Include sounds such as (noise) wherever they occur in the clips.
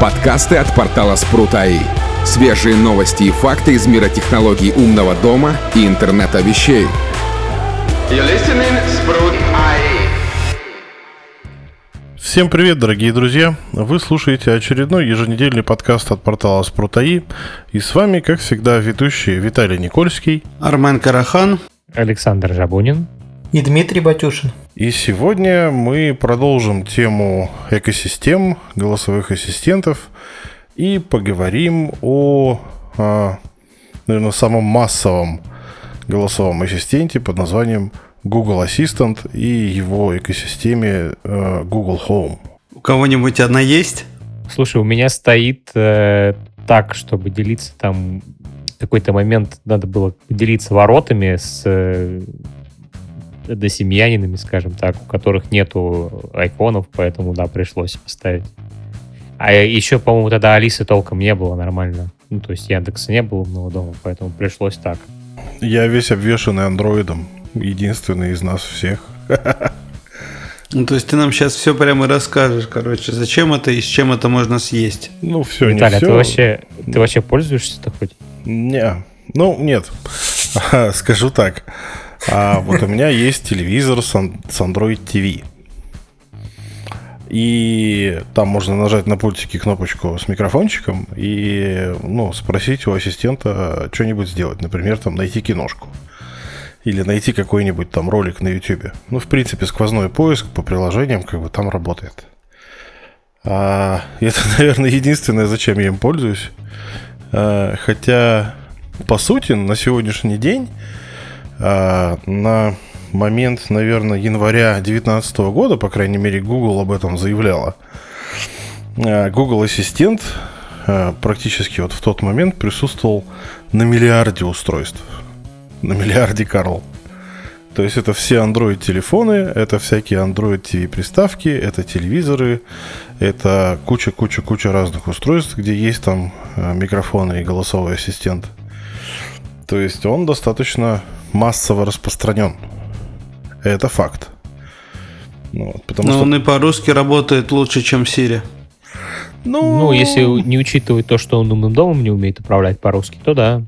Подкасты от портала Спрут.АИ. Свежие новости и факты из мира технологий умного дома и интернета вещей. Всем привет, дорогие друзья! Вы слушаете очередной еженедельный подкаст от портала Спрут.АИ. И с вами, как всегда, ведущие Виталий Никольский, Армен Карахан, Александр Жабунин и Дмитрий Батюшин. И сегодня мы продолжим тему экосистем, голосовых ассистентов и поговорим о, а, наверное, самом массовом голосовом ассистенте под названием Google Assistant и его экосистеме э, Google Home. У кого-нибудь одна есть? Слушай, у меня стоит э, так, чтобы делиться там в какой-то момент надо было делиться воротами с э, досемьянинами, скажем так, у которых нету айфонов, поэтому, да, пришлось поставить. А еще, по-моему, тогда Алисы толком не было нормально. Ну, то есть Яндекса не было умного дома, поэтому пришлось так. Я весь обвешанный андроидом. Единственный из нас всех. (laughs) Ну, то есть ты нам сейчас все прямо расскажешь, короче, зачем это и с чем это можно съесть. Ну, все, Виталий, не а все. ты вообще, ты вообще пользуешься-то хоть? Не. Ну, нет. (laughs) Скажу так. А вот у меня есть телевизор с Android TV. И там можно нажать на пультике кнопочку с микрофончиком и ну, спросить у ассистента что-нибудь сделать. Например, там найти киношку. Или найти какой-нибудь там ролик на YouTube. Ну, в принципе, сквозной поиск по приложениям как бы там работает. А, это, (laughs) наверное, единственное, зачем я им пользуюсь. А, хотя, по сути, на сегодняшний день, а, на момент, наверное, января 2019 года, по крайней мере, Google об этом заявляла, а, Google Ассистент а, практически вот в тот момент присутствовал на миллиарде устройств. На миллиарде Карл. То есть это все Android-телефоны, это всякие Android TV-приставки, это телевизоры, это куча-куча-куча разных устройств, где есть там микрофоны и голосовой ассистент. То есть он достаточно массово распространен. Это факт. Ну, вот, потому Но что, он и по-русски работает лучше, чем Siri. ну, Ну, если не учитывать то, что он умным домом не умеет управлять по-русски, то да.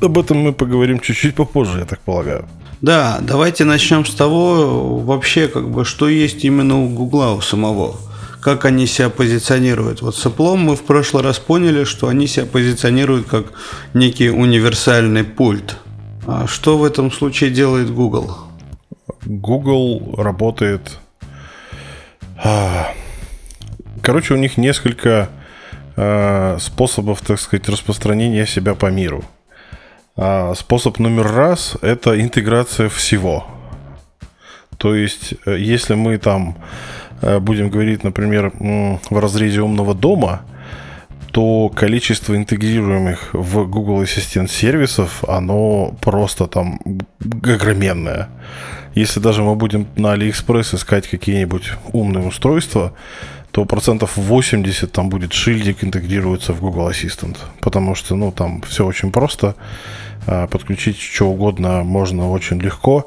об этом мы поговорим чуть-чуть попозже, я так полагаю. Да, давайте начнем с того, вообще, как бы, что есть именно у Гугла у самого. Как они себя позиционируют. Вот с Apple мы в прошлый раз поняли, что они себя позиционируют как некий универсальный пульт. А что в этом случае делает Google? Google работает... а, Короче, у них несколько а, способов, так сказать, распространения себя по миру. А, Способ номер раз – это интеграция всего. То есть, э, если мы там будем говорить, например, в разрезе умного дома, то количество интегрируемых в Google Ассистент сервисов, оно просто там огроменное. Если даже мы будем на AliExpress искать какие-нибудь умные устройства, то процентов 80 там будет шильдик интегрируется в Google Assistant. Потому что, ну, там все очень просто. А, Подключить что угодно можно очень легко.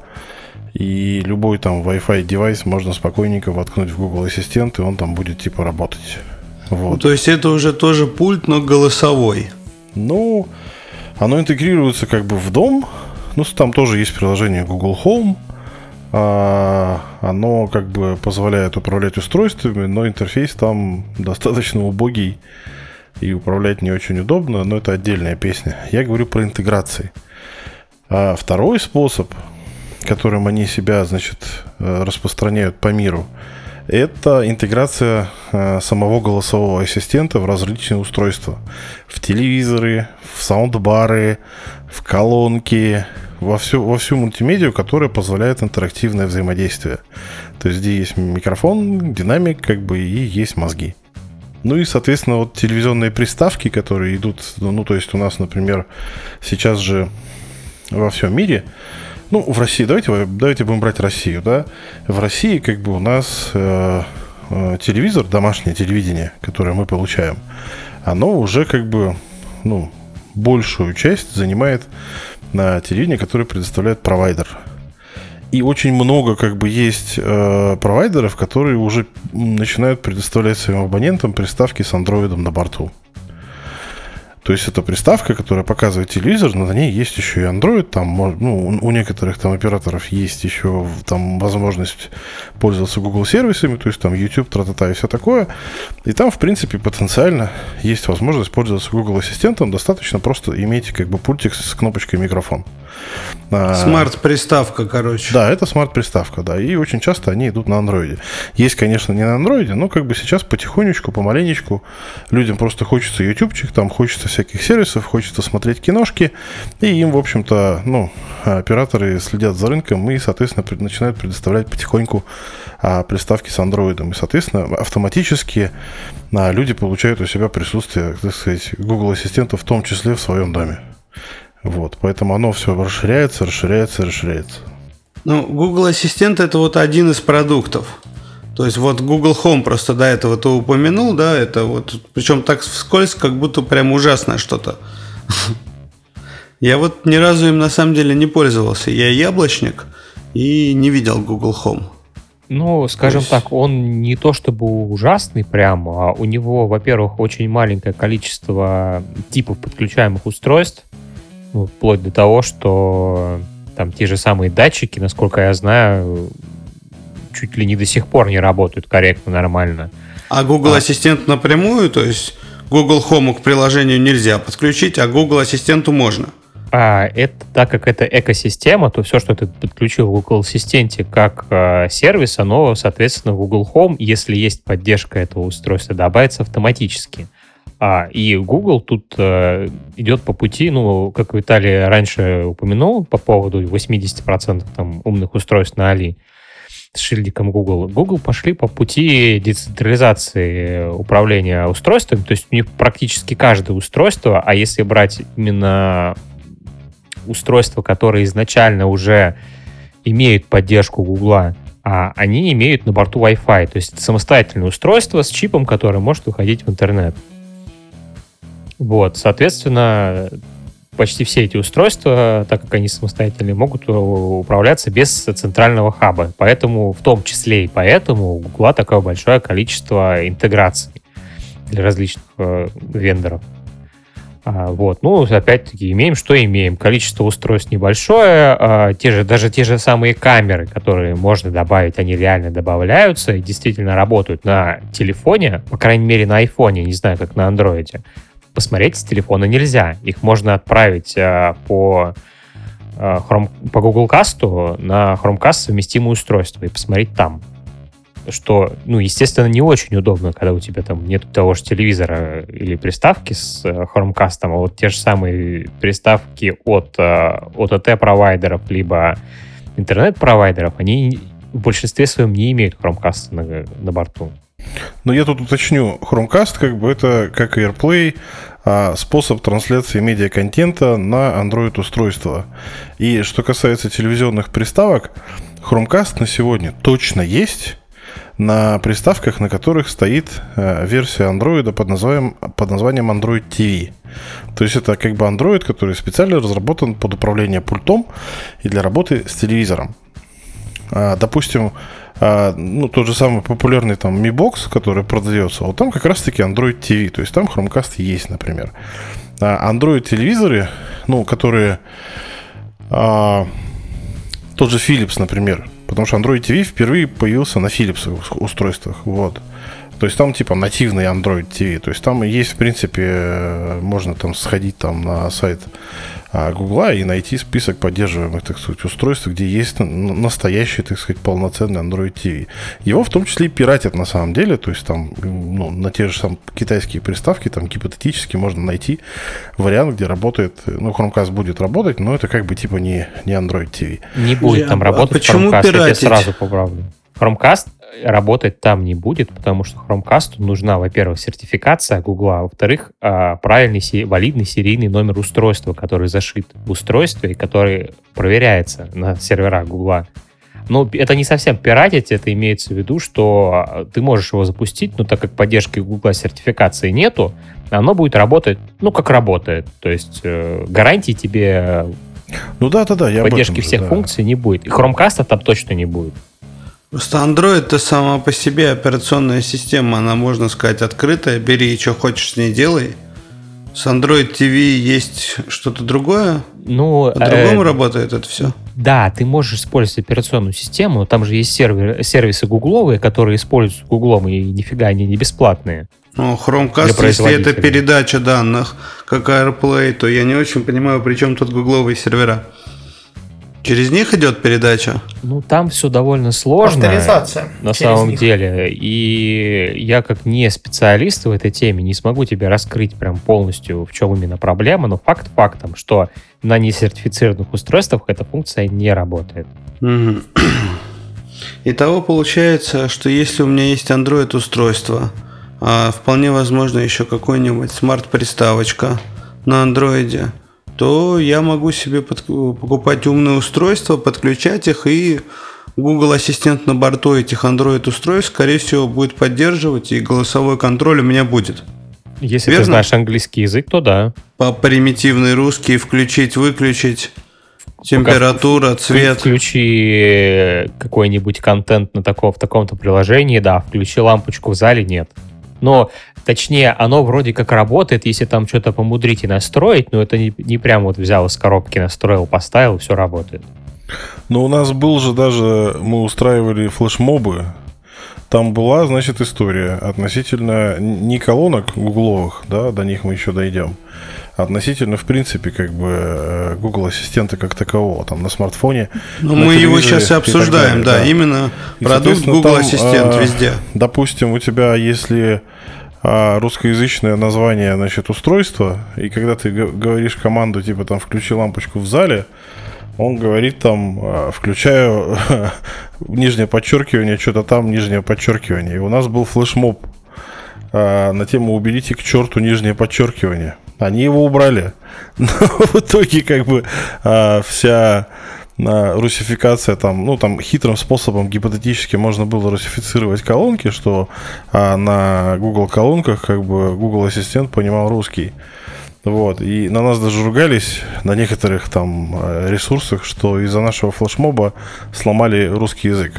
И любой там Wi-Fi девайс можно спокойненько воткнуть в Google Ассистент, и он там будет типа работать. Вот. То есть это уже тоже пульт, но голосовой. Ну, оно интегрируется как бы в дом. Ну, там тоже есть приложение Google Home. А, оно как бы позволяет управлять устройствами, но интерфейс там достаточно убогий и управлять не очень удобно, но это отдельная песня. Я говорю про интеграции. А второй способ, которым они себя, значит, э, распространяют по миру, это интеграция э, самого голосового ассистента в различные устройства. В телевизоры, в саундбары, в колонки, во всю, во всю мультимедиа, которая позволяет интерактивное взаимодействие. То есть, где есть микрофон, динамик, как бы, и есть мозги. Ну и, соответственно, вот телевизионные приставки, которые идут, ну, то есть у нас, например, сейчас же во всем мире, ну, в России, давайте, давайте будем брать Россию, да, в России как бы у нас э, э, телевизор, домашнее телевидение, которое мы получаем, оно уже как бы, ну, большую часть занимает на телевидение, которое предоставляет провайдер. И очень много как бы есть э, провайдеров, которые уже начинают предоставлять своим абонентам приставки с андроидом на борту. То есть это приставка, которая показывает телевизор, но на ней есть еще и Android. Там, ну, у некоторых там операторов есть еще там возможность пользоваться Google сервисами, то есть там YouTube, тра-та-та и все такое. И там, в принципе, потенциально есть возможность пользоваться Google Ассистентом. Достаточно просто иметь как бы пультик с кнопочкой микрофон. А, смарт-приставка, короче. Да, это смарт-приставка, да. И очень часто они идут на андроиде. Есть, конечно, не на андроиде, но как бы сейчас потихонечку, помаленечку людям просто хочется ютубчик, там хочется всяких сервисов, хочется смотреть киношки. И им, в общем-то, ну, операторы следят за рынком и, соответственно, начинают предоставлять потихоньку а, приставки с андроидом. И, соответственно, автоматически а, люди получают у себя присутствие, так сказать, Google Ассистента в том числе в своем доме. Вот, поэтому оно все расширяется, расширяется, расширяется. Ну, Google Ассистент это вот один из продуктов. То есть вот Google Home просто до этого ты упомянул, да, это вот, причем так вскользь, как будто прям ужасное что-то. (laughs) Я вот ни разу им на самом деле не пользовался. Я яблочник и не видел Google Home. Ну, скажем есть... так, он не то чтобы ужасный прям, а у него, во-первых, очень маленькое количество типов подключаемых устройств. Вплоть до того, что там те же самые датчики, насколько я знаю, чуть ли не до сих пор не работают корректно, нормально. А Google а. Ассистент напрямую, то есть Google Home к приложению нельзя подключить, а Google Ассистенту можно? А это так как это экосистема, то все, что ты подключил в Google Ассистенте как э, сервис, оно, соответственно, в Google Home, если есть поддержка этого устройства, добавится автоматически. А, и Google тут э, идет по пути, ну, как Виталий раньше упомянул по поводу 80% там, умных устройств на Али с шильдиком Google. Google пошли по пути децентрализации управления устройством, то есть у них практически каждое устройство, а если брать именно устройства, которые изначально уже имеют поддержку Google, а они имеют на борту Wi-Fi, то есть самостоятельное устройство с чипом, который может выходить в интернет. Вот, соответственно, почти все эти устройства, так как они самостоятельные, могут управляться без центрального хаба. Поэтому, в том числе и поэтому, у Google такое большое количество интеграций для различных э, вендоров. А, вот, ну, опять-таки, имеем, что имеем. Количество устройств небольшое, а, те же, даже те же самые камеры, которые можно добавить, они реально добавляются и действительно работают на телефоне, по крайней мере, на айфоне, не знаю, как на андроиде посмотреть с телефона нельзя. Их можно отправить э, по, э, Chrome, по Google Cast на Chromecast совместимое устройство и посмотреть там. Что, ну, естественно, не очень удобно, когда у тебя там нет того же телевизора или приставки с э, Chromecast, а вот те же самые приставки от OTT-провайдеров, либо интернет-провайдеров, они в большинстве своем не имеют Chromecast на, на борту. Но я тут уточню, Chromecast как бы это как AirPlay, а способ трансляции медиаконтента на Android-устройство. И что касается телевизионных приставок, Chromecast на сегодня точно есть на приставках, на которых стоит э, версия Android под названием, под названием Android TV. То есть это как бы Android, который специально разработан под управление пультом и для работы с телевизором. А, допустим, а, ну, тот же самый популярный там Mi Box, который продается, вот там как раз-таки Android TV, то есть там Chromecast есть, например. А Android телевизоры, ну, которые а, тот же Philips, например, потому что Android TV впервые появился на Philips устройствах, вот. То есть там типа нативный Android TV. То есть там есть, в принципе, э, можно там сходить там на сайт Гугла и найти список поддерживаемых, так сказать, устройств, где есть настоящий, так сказать, полноценный Android TV. Его в том числе и пиратят на самом деле, то есть там ну, на те же самые китайские приставки, там гипотетически можно найти вариант, где работает, ну, Chromecast будет работать, но это как бы типа не, не Android TV. Не будет там а работать а почему Chromecast, пиратить? я сразу поправлю. Chromecast работать там не будет, потому что Chromecast нужна, во-первых, сертификация Google, а во-вторых, а, правильный, валидный серийный номер устройства, который зашит в устройстве и который проверяется на серверах Google. Но это не совсем пиратить, это имеется в виду, что а, ты можешь его запустить, но так как поддержки Google сертификации нету, оно будет работать, ну, как работает. То есть э, гарантии тебе Ну да, да, да, я Поддержки всех да. функций не будет. И Chromecast там точно не будет. Просто Android это сама по себе операционная система, она, можно сказать, открытая, бери что хочешь с ней делай. С Android TV есть что-то другое? Ну, По-другому э, работает это все? Да, ты можешь использовать операционную систему. Там же есть сервер, сервисы гугловые, которые используются гуглом, и нифига они не бесплатные. Ну, Chromecast, если это передача данных, как AirPlay, то я не очень понимаю, при чем тут гугловые сервера. Через них идет передача? Ну, там все довольно сложно. Авторизация На самом них. деле. И я как не специалист в этой теме не смогу тебе раскрыть прям полностью, в чем именно проблема, но факт фактом, что на несертифицированных устройствах эта функция не работает. Итого получается, что если у меня есть Android устройство, а вполне возможно еще какой-нибудь смарт-приставочка на андроиде, то я могу себе под- покупать умные устройства, подключать их, и Google Ассистент на борту этих Android устройств, скорее всего, будет поддерживать, и голосовой контроль у меня будет. Если Верно? ты знаешь английский язык, то да. По примитивный русский включить, выключить, температура, цвет. Включи какой-нибудь контент на таком, в таком-то приложении, да, включи лампочку в зале, нет. Но, точнее, оно вроде как работает, если там что-то помудрить и настроить, но это не, не прям вот взял из коробки, настроил, поставил, все работает. Но у нас был же даже, мы устраивали флешмобы, там была, значит, история относительно не колонок гугловых, да, до них мы еще дойдем, а относительно, в принципе, как бы э, Google Ассистента как такового, там на смартфоне. Ну, на мы его сейчас и обсуждаем, далее, да, именно И, продукт Google там, Ассистент а, везде. Допустим, у тебя, если русскоязычное название, значит, устройства, и когда ты говоришь команду, типа, там, включи лампочку в зале, он говорит там, а, включаю (laughs) нижнее подчеркивание, что-то там, нижнее подчеркивание. И у нас был флешмоб а, на тему «Уберите к черту нижнее подчеркивание». Они его убрали. (laughs) Но в итоге, как бы, а, вся а, русификация там, ну, там хитрым способом гипотетически можно было русифицировать колонки, что а, на Google колонках как бы Google Ассистент понимал русский. Вот, и на нас даже ругались на некоторых там э, ресурсах, что из-за нашего флешмоба сломали русский язык.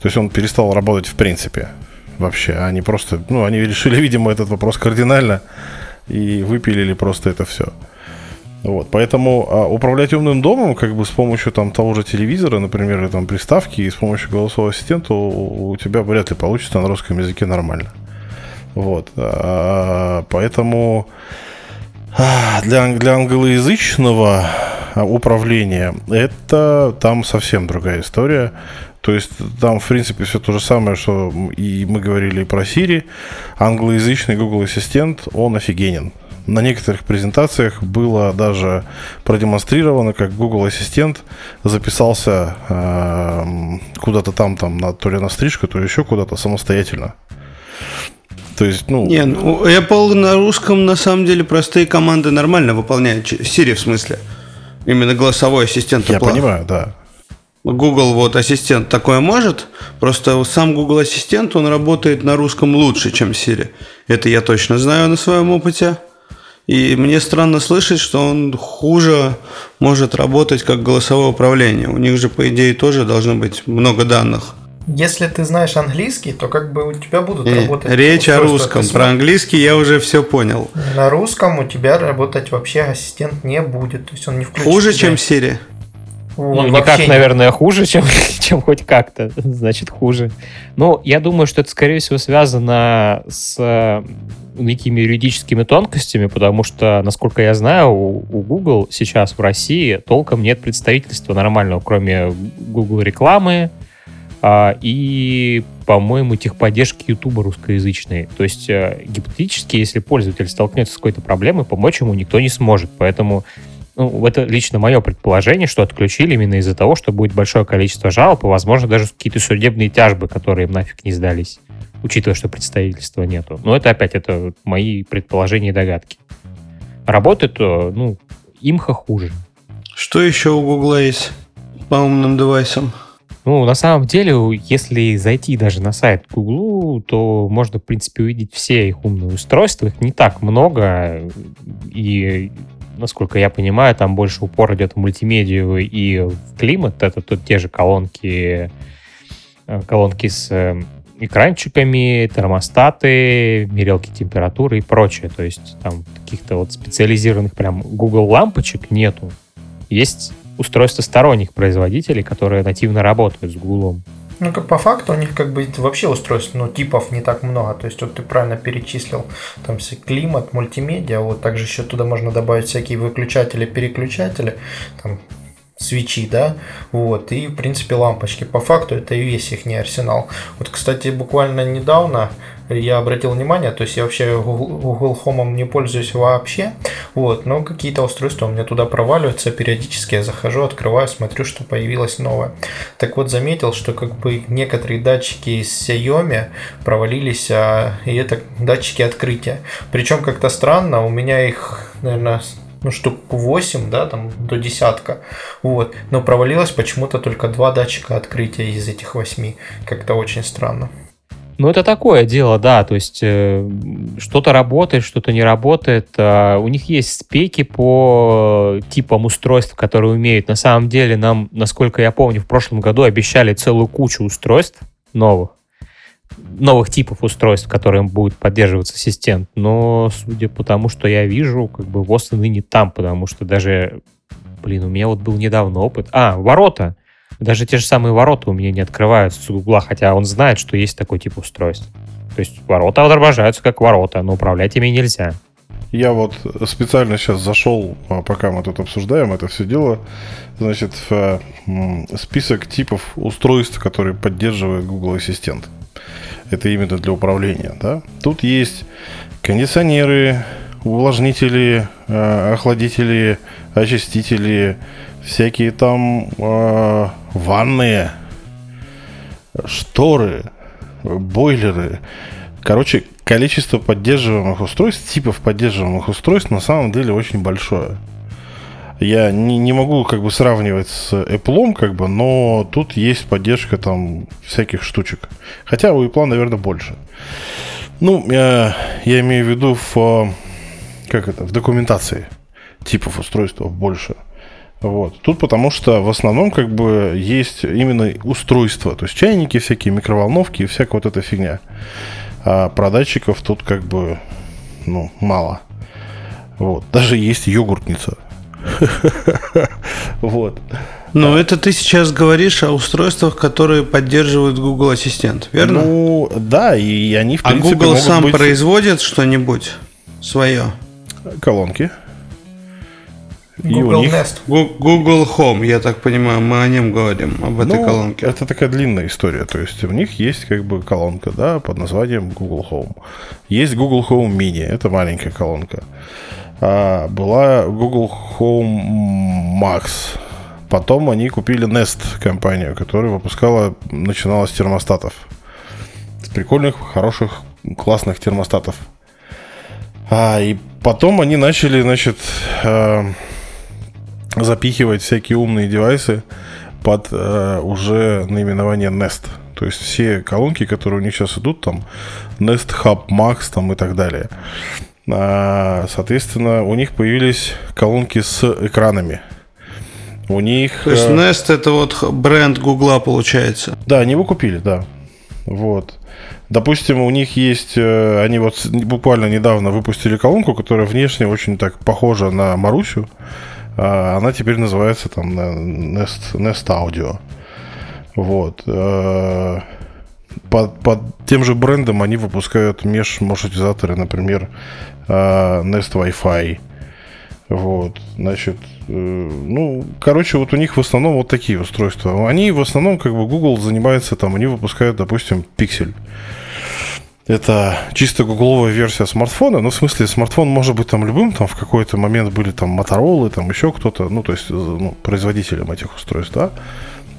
То есть он перестал работать в принципе вообще. Они просто, ну, они решили, (laughs) видимо, этот вопрос кардинально и выпилили просто это все. Вот, поэтому а, управлять умным домом, как бы с помощью там того же телевизора, например, или там приставки, и с помощью голосового ассистента у, у тебя вряд ли получится на русском языке нормально. Вот, а, поэтому а, для, для англоязычного управления это там совсем другая история. То есть там, в принципе, все то же самое, что и мы говорили про Siri. Англоязычный Google Ассистент, он офигенен. На некоторых презентациях было даже продемонстрировано, как Google Ассистент записался эм, куда-то там, там на, то ли на стрижку, то ли еще куда-то самостоятельно. То есть, ну, Не, ну, Apple на русском на самом деле простые команды нормально выполняет. Siri в смысле. Именно голосовой ассистент. я понимаю, да. Google вот ассистент такое может, просто сам Google ассистент, он работает на русском лучше, чем Siri. Это я точно знаю на своем опыте. И мне странно слышать, что он хуже может работать как голосовое управление. У них же, по идее, тоже должно быть много данных. Если ты знаешь английский, то как бы у тебя будут Э, работать... Речь о русском. Про английский я уже все понял. На русском у тебя работать вообще ассистент не будет. То есть он не включит. Хуже, тебя. чем Siri. Он Ну, никак, не- наверное, хуже, (laughs) чем, чем хоть как-то. Значит, хуже. Ну, я думаю, что это, скорее всего, связано с э, некими юридическими тонкостями, потому что, насколько я знаю, у, у Google сейчас в России толком нет представительства нормального, кроме Google рекламы а, и, по-моему, техподдержки YouTube русскоязычной. То есть, э, гипотетически, если пользователь столкнется с какой-то проблемой, помочь ему никто не сможет. Поэтому ну, это лично мое предположение, что отключили именно из-за того, что будет большое количество жалоб, и, возможно, даже какие-то судебные тяжбы, которые им нафиг не сдались, учитывая, что представительства нету. Но это опять, это мои предположения и догадки. Работает, э, ну, имха хуже. Что еще у Google есть по умным девайсам? Ну, на самом деле, если зайти даже на сайт Google, то можно, в принципе, увидеть все их умные устройства. Их не так много, и насколько я понимаю, там больше упор идет в мультимедию и в климат. Это тут те же колонки, э, колонки с э, экранчиками, термостаты, мерилки температуры и прочее. То есть там каких-то вот специализированных прям Google лампочек нету. Есть устройства сторонних производителей, которые нативно работают с Google. Ну, как по факту у них как бы вообще устройств, ну, типов не так много. То есть вот ты правильно перечислил, там все климат, мультимедиа, вот также еще туда можно добавить всякие выключатели, переключатели, там свечи, да, вот, и, в принципе, лампочки. По факту это и весь их не арсенал. Вот, кстати, буквально недавно я обратил внимание, то есть я вообще Google Home не пользуюсь вообще, вот, но какие-то устройства у меня туда проваливаются, периодически я захожу, открываю, смотрю, что появилось новое. Так вот, заметил, что как бы некоторые датчики из Xiaomi провалились, а, и это датчики открытия. Причем как-то странно, у меня их, наверное, ну, штук 8, да, там, до десятка, вот, но провалилось почему-то только два датчика открытия из этих восьми, как-то очень странно. Ну, это такое дело, да, то есть э, что-то работает, что-то не работает. Э, у них есть спеки по типам устройств, которые умеют. На самом деле нам, насколько я помню, в прошлом году обещали целую кучу устройств новых, новых типов устройств, которым будет поддерживаться ассистент. Но судя по тому, что я вижу, как бы ВОЗ не там, потому что даже, блин, у меня вот был недавно опыт. А, ворота. Даже те же самые ворота у меня не открываются с угла, хотя он знает, что есть такой тип устройств. То есть ворота отображаются как ворота, но управлять ими нельзя. Я вот специально сейчас зашел, а, пока мы тут обсуждаем это все дело, значит, в список типов устройств, которые поддерживает Google Ассистент. Это именно для управления, да. Тут есть кондиционеры, увлажнители, а, охладители, очистители, всякие там э, ванные, шторы, бойлеры. Короче, количество поддерживаемых устройств, типов поддерживаемых устройств на самом деле очень большое. Я не, не могу как бы сравнивать с Apple, как бы, но тут есть поддержка там всяких штучек. Хотя у Apple, наверное, больше. Ну, я, я имею в виду в, как это, в документации типов устройств больше. Вот. Тут потому что в основном как бы есть именно устройства, то есть чайники всякие, микроволновки и всякая вот эта фигня. А про датчиков тут как бы, ну, мало. Вот. Даже есть йогуртница. (laughs) Вот. Но это ты сейчас говоришь о устройствах, которые поддерживают Google Ассистент, верно? Ну, да, и они, в а принципе, А Google сам производит что-нибудь свое? Колонки. Google них... Nest. Google Home, я так понимаю, мы о нем говорим, об этой ну, колонке. Это такая длинная история. То есть у них есть как бы колонка, да, под названием Google Home. Есть Google Home Mini, это маленькая колонка. А, была Google Home Max. Потом они купили Nest компанию, которая выпускала, начинала с термостатов. С прикольных, хороших, классных термостатов. А, и потом они начали, значит, э, запихивать всякие умные девайсы под э, уже наименование Nest. То есть все колонки, которые у них сейчас идут, там Nest Hub Max там и так далее. А, соответственно, у них появились колонки с экранами. У них... То есть э, Nest это вот бренд Гугла получается? Да, они его купили, да. Вот. Допустим, у них есть, э, они вот буквально недавно выпустили колонку, которая внешне очень так похожа на Марусю. Она теперь называется там Nest, Nest Audio. Вот. Э, под, под тем же брендом они выпускают меж-маршрутизаторы, например, э, Nest Wi-Fi. Вот, значит, э, ну, короче, вот у них в основном вот такие устройства. Они в основном, как бы, Google занимается там, они выпускают, допустим, Pixel. Это чисто гугловая версия смартфона. Ну, в смысле, смартфон может быть там любым. Там в какой-то момент были там Motorola, там еще кто-то, ну, то есть ну, производителем этих устройств, да.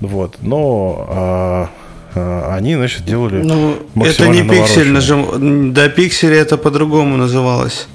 Вот. Но а, а, они, значит, делали Ну, это не пиксель, нажим... до пикселя это по-другому называлось.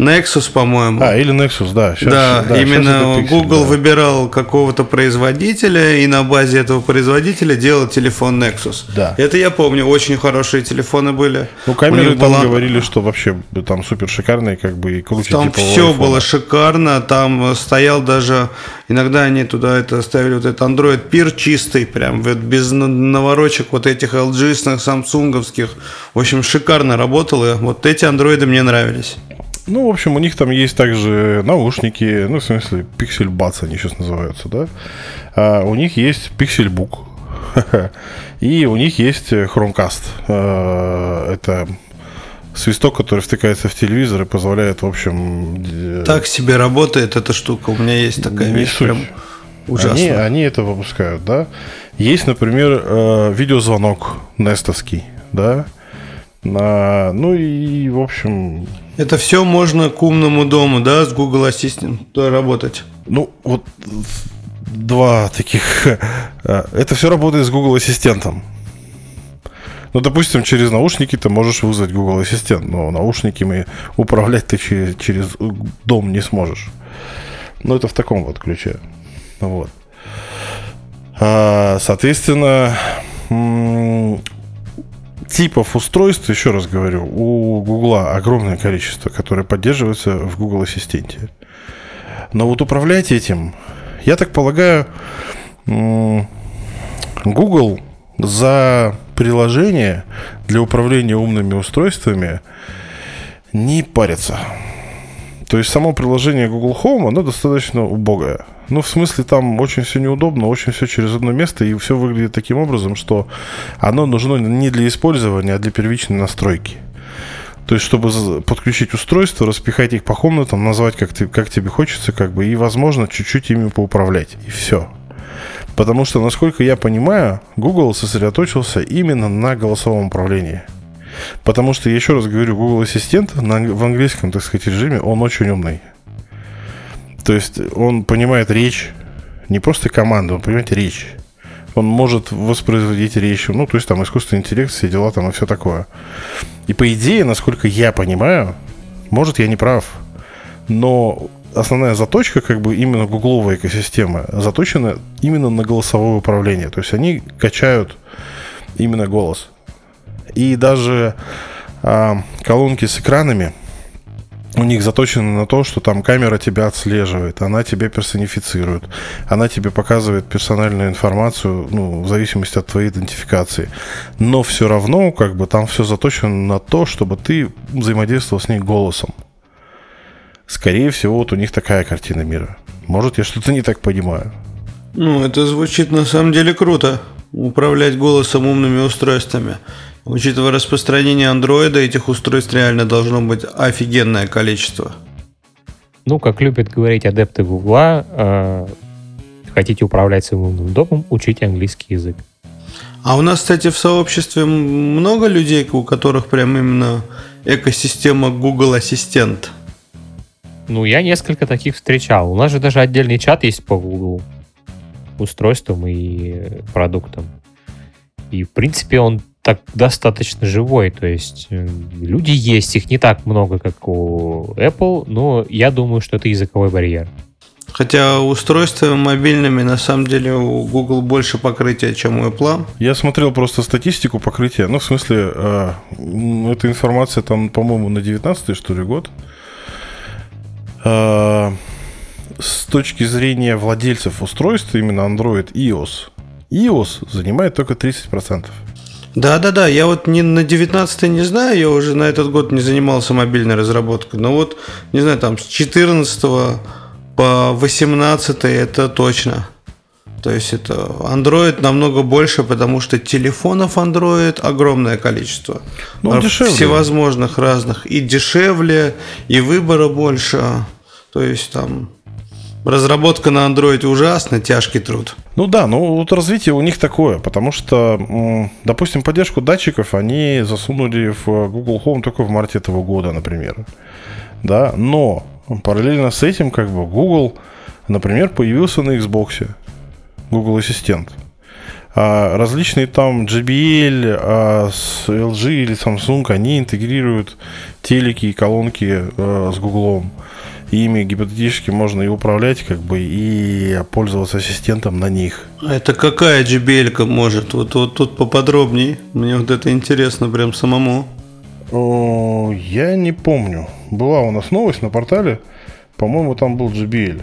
Nexus, по-моему. А, или Nexus, да. Щас, да, да, именно Pixel, Google да. выбирал какого-то производителя, и на базе этого производителя делал телефон Nexus. Да. Это я помню, очень хорошие телефоны были. Ну, камеры там была... говорили, что вообще там супер шикарные, как бы, и круче Там типа все было шикарно, там стоял даже, иногда они туда это ставили, вот этот Android Peer чистый, прям без наворочек вот этих LG-сных, самсунговских. В общем, шикарно работало. Вот эти андроиды мне нравились. Ну, в общем, у них там есть также наушники, ну, в смысле, Pixel Buds они сейчас называются, да. А у них есть Pixelbook. (laughs) И у них есть Chromecast. А, это свисток, который втыкается в телевизор и позволяет, в общем... Так себе работает эта штука. У меня есть такая вещь. Суть. Прям ужасно. Они, они это выпускают, да. Есть, например, э, видеозвонок нестовский, да. На, ну и, в общем... Это все можно к умному дому, да, с Google Assistant работать? Ну, вот два таких... Э, это все работает с Google Ассистентом. Ну, допустим, через наушники ты можешь вызвать Google Ассистент, но наушники мы управлять ты через, через дом не сможешь. Ну, это в таком вот ключе. Вот. А, соответственно, типов устройств, еще раз говорю, у Гугла огромное количество, которые поддерживаются в Google Ассистенте. Но вот управлять этим, я так полагаю, Google за приложение для управления умными устройствами не парится. То есть само приложение Google Home, оно достаточно убогое. Ну, в смысле, там очень все неудобно, очень все через одно место, и все выглядит таким образом, что оно нужно не для использования, а для первичной настройки. То есть, чтобы подключить устройство, распихать их по комнатам, назвать как, ты, как тебе хочется, как бы, и, возможно, чуть-чуть ими поуправлять. И все. Потому что, насколько я понимаю, Google сосредоточился именно на голосовом управлении. Потому что, еще раз говорю, Google Ассистент на, в английском, так сказать, режиме, он очень умный. То есть он понимает речь, не просто команду, он понимает речь. Он может воспроизводить речь, ну, то есть там искусственный интеллект, все дела там и все такое. И по идее, насколько я понимаю, может, я не прав, но основная заточка, как бы именно гугловая экосистема, заточена именно на голосовое управление. То есть они качают именно голос. И даже а, колонки с экранами, у них заточено на то, что там камера тебя отслеживает, она тебя персонифицирует, она тебе показывает персональную информацию, ну, в зависимости от твоей идентификации. Но все равно, как бы, там все заточено на то, чтобы ты взаимодействовал с ней голосом. Скорее всего, вот у них такая картина мира. Может, я что-то не так понимаю. Ну, это звучит на самом деле круто. Управлять голосом умными устройствами. Учитывая распространение андроида, этих устройств реально должно быть офигенное количество. Ну, как любят говорить адепты Гугла, э, хотите управлять своим умным домом, учите английский язык. А у нас, кстати, в сообществе много людей, у которых прям именно экосистема Google Ассистент. Ну, я несколько таких встречал. У нас же даже отдельный чат есть по Google устройствам и продуктам. И, в принципе, он так достаточно живой. То есть э, люди есть, их не так много, как у Apple, но я думаю, что это языковой барьер. Хотя устройствами мобильными на самом деле у Google больше покрытия, чем у Apple. Я смотрел просто статистику покрытия. Ну, в смысле, э, эта информация там, по-моему, на 19 что ли, год. Э, с точки зрения владельцев устройств, именно Android и iOS, iOS занимает только 30%. Да-да-да, я вот не на 19 не знаю, я уже на этот год не занимался мобильной разработкой, но вот, не знаю, там с 14 по 18 это точно. То есть это Android намного больше, потому что телефонов Android огромное количество. Ну, дешевле. Всевозможных разных. И дешевле, и выбора больше. То есть там Разработка на Android ужасно, тяжкий труд. Ну да, ну вот развитие у них такое, потому что, допустим, поддержку датчиков они засунули в Google Home только в марте этого года, например. Да, но параллельно с этим, как бы, Google, например, появился на Xbox, Google Ассистент. А различные там JBL, а с LG или Samsung, они интегрируют телеки и колонки а, с Ими гипотетически можно и управлять, как бы, и пользоваться ассистентом на них. А это какая JBL может? Вот, вот тут поподробнее. Мне вот это интересно прям самому. О, я не помню. Была у нас новость на портале. По-моему, там был JBL,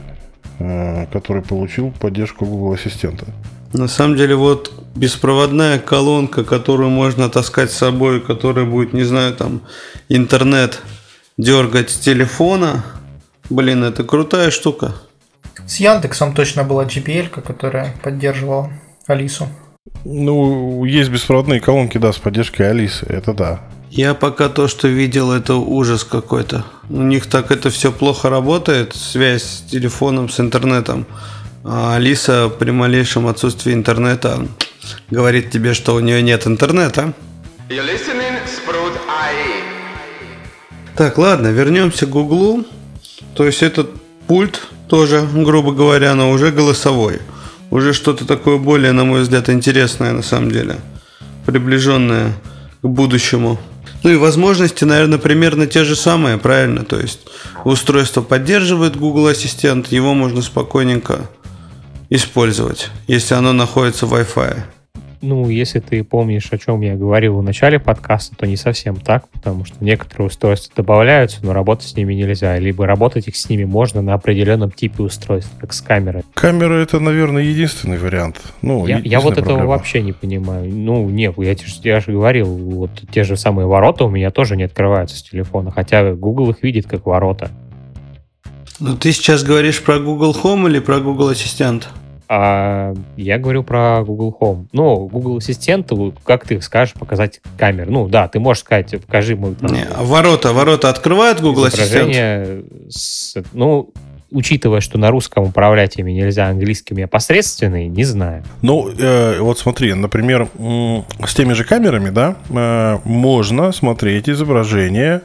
э, который получил поддержку Google Ассистента. На самом деле, вот беспроводная колонка, которую можно таскать с собой, которая будет, не знаю, там, интернет дергать с телефона. Блин, это крутая штука. С Яндексом точно была GPL, которая поддерживала Алису. Ну, есть беспроводные колонки, да, с поддержкой Алисы, это да. Я пока то, что видел, это ужас какой-то. У них так это все плохо работает, связь с телефоном, с интернетом. А Алиса при малейшем отсутствии интернета говорит тебе, что у нее нет интернета. Так, ладно, вернемся к Гуглу. То есть этот пульт тоже, грубо говоря, но уже голосовой. Уже что-то такое более, на мой взгляд, интересное на самом деле. Приближенное к будущему. Ну и возможности, наверное, примерно те же самые, правильно? То есть устройство поддерживает Google Ассистент, его можно спокойненько использовать, если оно находится в Wi-Fi. Ну, если ты помнишь, о чем я говорил в начале подкаста, то не совсем так, потому что некоторые устройства добавляются, но работать с ними нельзя. Либо работать их с ними можно на определенном типе устройств, как с камерой. Камера это, наверное, единственный вариант. Ну, я, я вот проблема. этого вообще не понимаю. Ну, нет, я, я же говорил, вот те же самые ворота у меня тоже не открываются с телефона, хотя Google их видит как ворота. Ну, ты сейчас говоришь про Google Home или про Google Ассистент? А я говорю про Google Home. Ну, Google Ассистент, как ты скажешь, показать камеру. Ну, да, ты можешь сказать, покажи мой... Там, Не, а ворота, ворота открывает Google Ассистент? С, ну, учитывая, что на русском управлять ими нельзя, английскими опосредственные, не знаю. Ну, э, вот смотри, например, с теми же камерами, да, э, можно смотреть изображение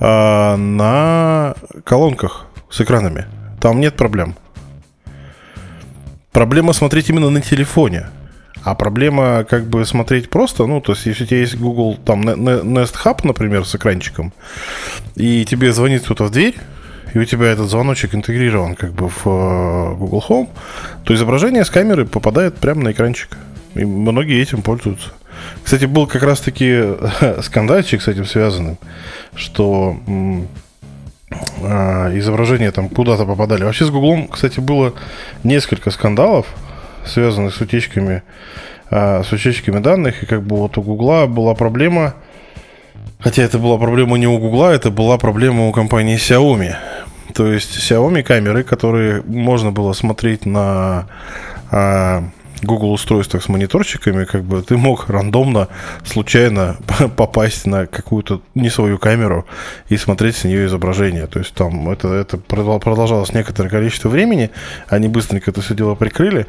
э, на колонках с экранами. Там нет проблем. Проблема смотреть именно на телефоне. А проблема как бы смотреть просто, ну, то есть, если у тебя есть Google, там, Nest Hub, например, с экранчиком, и тебе звонит кто-то в дверь, и у тебя этот звоночек интегрирован как бы в э, Google Home, то изображение с камеры попадает прямо на экранчик. И многие этим пользуются. Кстати, был как раз-таки (laughs) скандальчик с этим связанным, что изображения там куда-то попадали. Вообще с Гуглом, кстати, было несколько скандалов, связанных с утечками, а, с утечками данных. И как бы вот у Гугла была проблема, хотя это была проблема не у Гугла, это была проблема у компании Xiaomi. То есть Xiaomi камеры, которые можно было смотреть на а, Google устройствах с мониторчиками, как бы ты мог рандомно, случайно (laughs) попасть на какую-то не свою камеру и смотреть с нее изображение. То есть там это, это продолжалось некоторое количество времени, они быстренько это все дело прикрыли,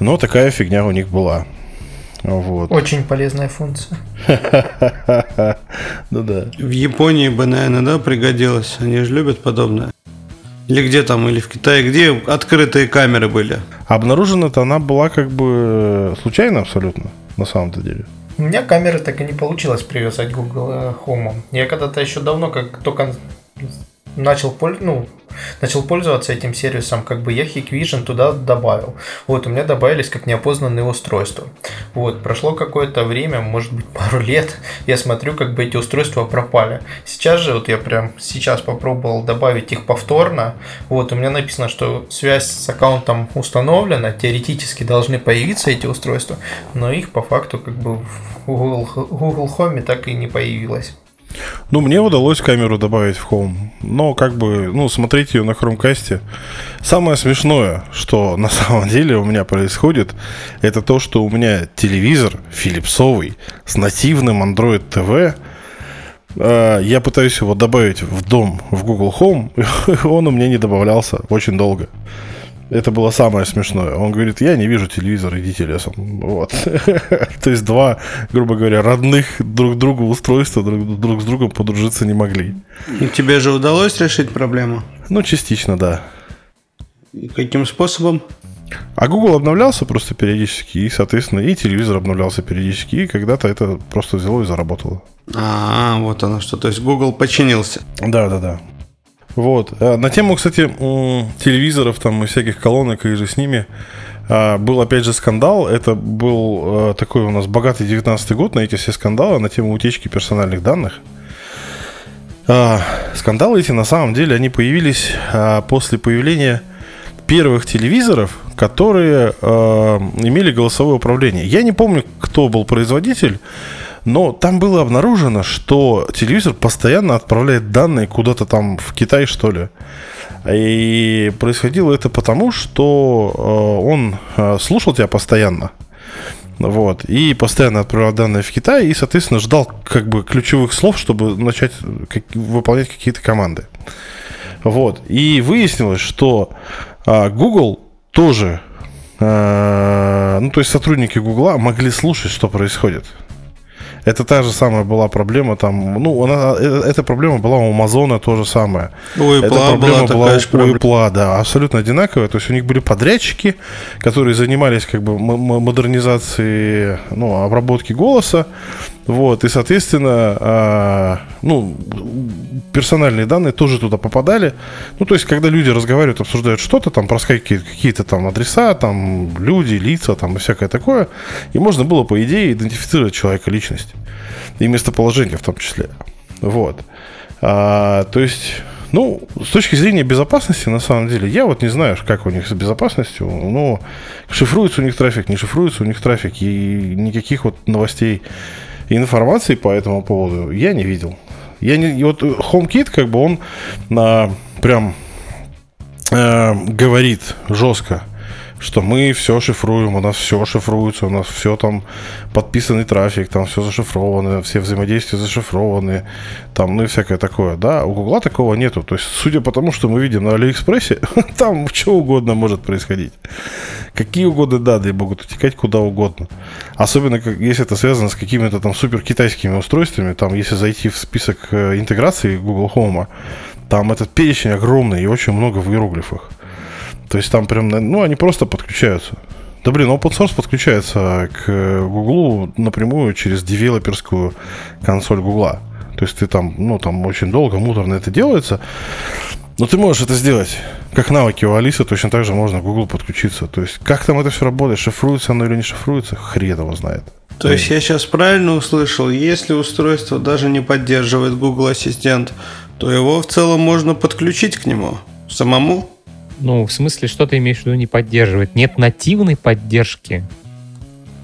но такая фигня у них была. Вот. Очень полезная функция. (laughs) Ну да. В Японии бы, наверное, да, пригодилось. Они же любят подобное. Или где там, или в Китае, где открытые камеры были? Обнаружена-то она была как бы случайно абсолютно, на самом-то деле. У меня камеры так и не получилось привязать Google Home. Я когда-то еще давно, как только начал, ну, начал пользоваться этим сервисом, как бы я Hikvision туда добавил. Вот, у меня добавились как неопознанные устройства. Вот, прошло какое-то время, может быть пару лет, я смотрю, как бы эти устройства пропали. Сейчас же, вот я прям сейчас попробовал добавить их повторно. Вот, у меня написано, что связь с аккаунтом установлена, теоретически должны появиться эти устройства, но их по факту как бы в Google, Google Home так и не появилось. Ну, мне удалось камеру добавить в Home. Но, как бы, ну, смотреть ее на Chromecast. Самое смешное, что (laughs) на самом деле у меня происходит, это то, что у меня телевизор филипсовый с нативным Android TV. Э, я пытаюсь его добавить в дом в Google Home, (laughs) он у меня не добавлялся очень долго. Это было самое смешное. Он говорит, я не вижу телевизор, идите лесом. Вот. (laughs) То есть два, грубо говоря, родных друг другу устройства друг, друг с другом подружиться не могли. И тебе же удалось решить проблему? Ну, частично, да. И каким способом? А Google обновлялся просто периодически, и, соответственно, и телевизор обновлялся периодически, и когда-то это просто взяло и заработало. А, вот оно что. То есть Google починился. Да, да, да. Вот. А на тему, кстати, телевизоров там и всяких колонок и же с ними а, был опять же скандал. Это был а, такой у нас богатый 19 год на эти все скандалы на тему утечки персональных данных. Скандалы эти на самом деле они появились после появления первых телевизоров, которые имели голосовое управление. Я не помню, кто был производитель. Но там было обнаружено, что телевизор постоянно отправляет данные куда-то там в Китай, что ли. И происходило это потому, что э, он э, слушал тебя постоянно. Вот. И постоянно отправлял данные в Китай и, соответственно, ждал как бы ключевых слов, чтобы начать как, выполнять какие-то команды. Вот. И выяснилось, что а, Google тоже, а, ну, то есть сотрудники Google могли слушать, что происходит. Это та же самая была проблема там. Ну, она, э, эта проблема была у Амазона то же самое. У Apple эта проблема была, была такая у Apple, да, абсолютно одинаковая. То есть у них были подрядчики, которые занимались как бы модернизацией, ну, обработки голоса. Вот, и, соответственно, а, ну, персональные данные тоже туда попадали. Ну, то есть, когда люди разговаривают, обсуждают что-то, там проскакивают какие-то там адреса, там люди, лица, там и всякое такое, и можно было, по идее, идентифицировать человека, личность. И местоположение в том числе. Вот. А, то есть, ну, с точки зрения безопасности, на самом деле, я вот не знаю, как у них с безопасностью, но шифруется у них трафик, не шифруется у них трафик, и никаких вот новостей информации по этому поводу я не видел. Я не, вот HomeKit, как бы он а, прям э, говорит жестко, что мы все шифруем, у нас все шифруется, у нас все там подписанный трафик, там все зашифровано, все взаимодействия зашифрованы, там, ну и всякое такое, да, у Гугла такого нету, то есть, судя по тому, что мы видим на Алиэкспрессе, (laughs) там что угодно может происходить, какие угодно данные могут утекать куда угодно, особенно как, если это связано с какими-то там супер китайскими устройствами, там, если зайти в список э, интеграции Google Home, там этот перечень огромный и очень много в иероглифах. То есть там прям, ну, они просто подключаются. Да блин, open source подключается к Google напрямую через девелоперскую консоль Google. То есть ты там, ну, там очень долго, муторно это делается. Но ты можешь это сделать. Как навыки у Алисы, точно так же можно к Google подключиться. То есть, как там это все работает, шифруется оно или не шифруется, хрен его знает. То есть я сейчас правильно услышал, если устройство даже не поддерживает Google Ассистент, то его в целом можно подключить к нему самому? Ну, в смысле, что ты имеешь в виду не поддерживает? Нет нативной поддержки?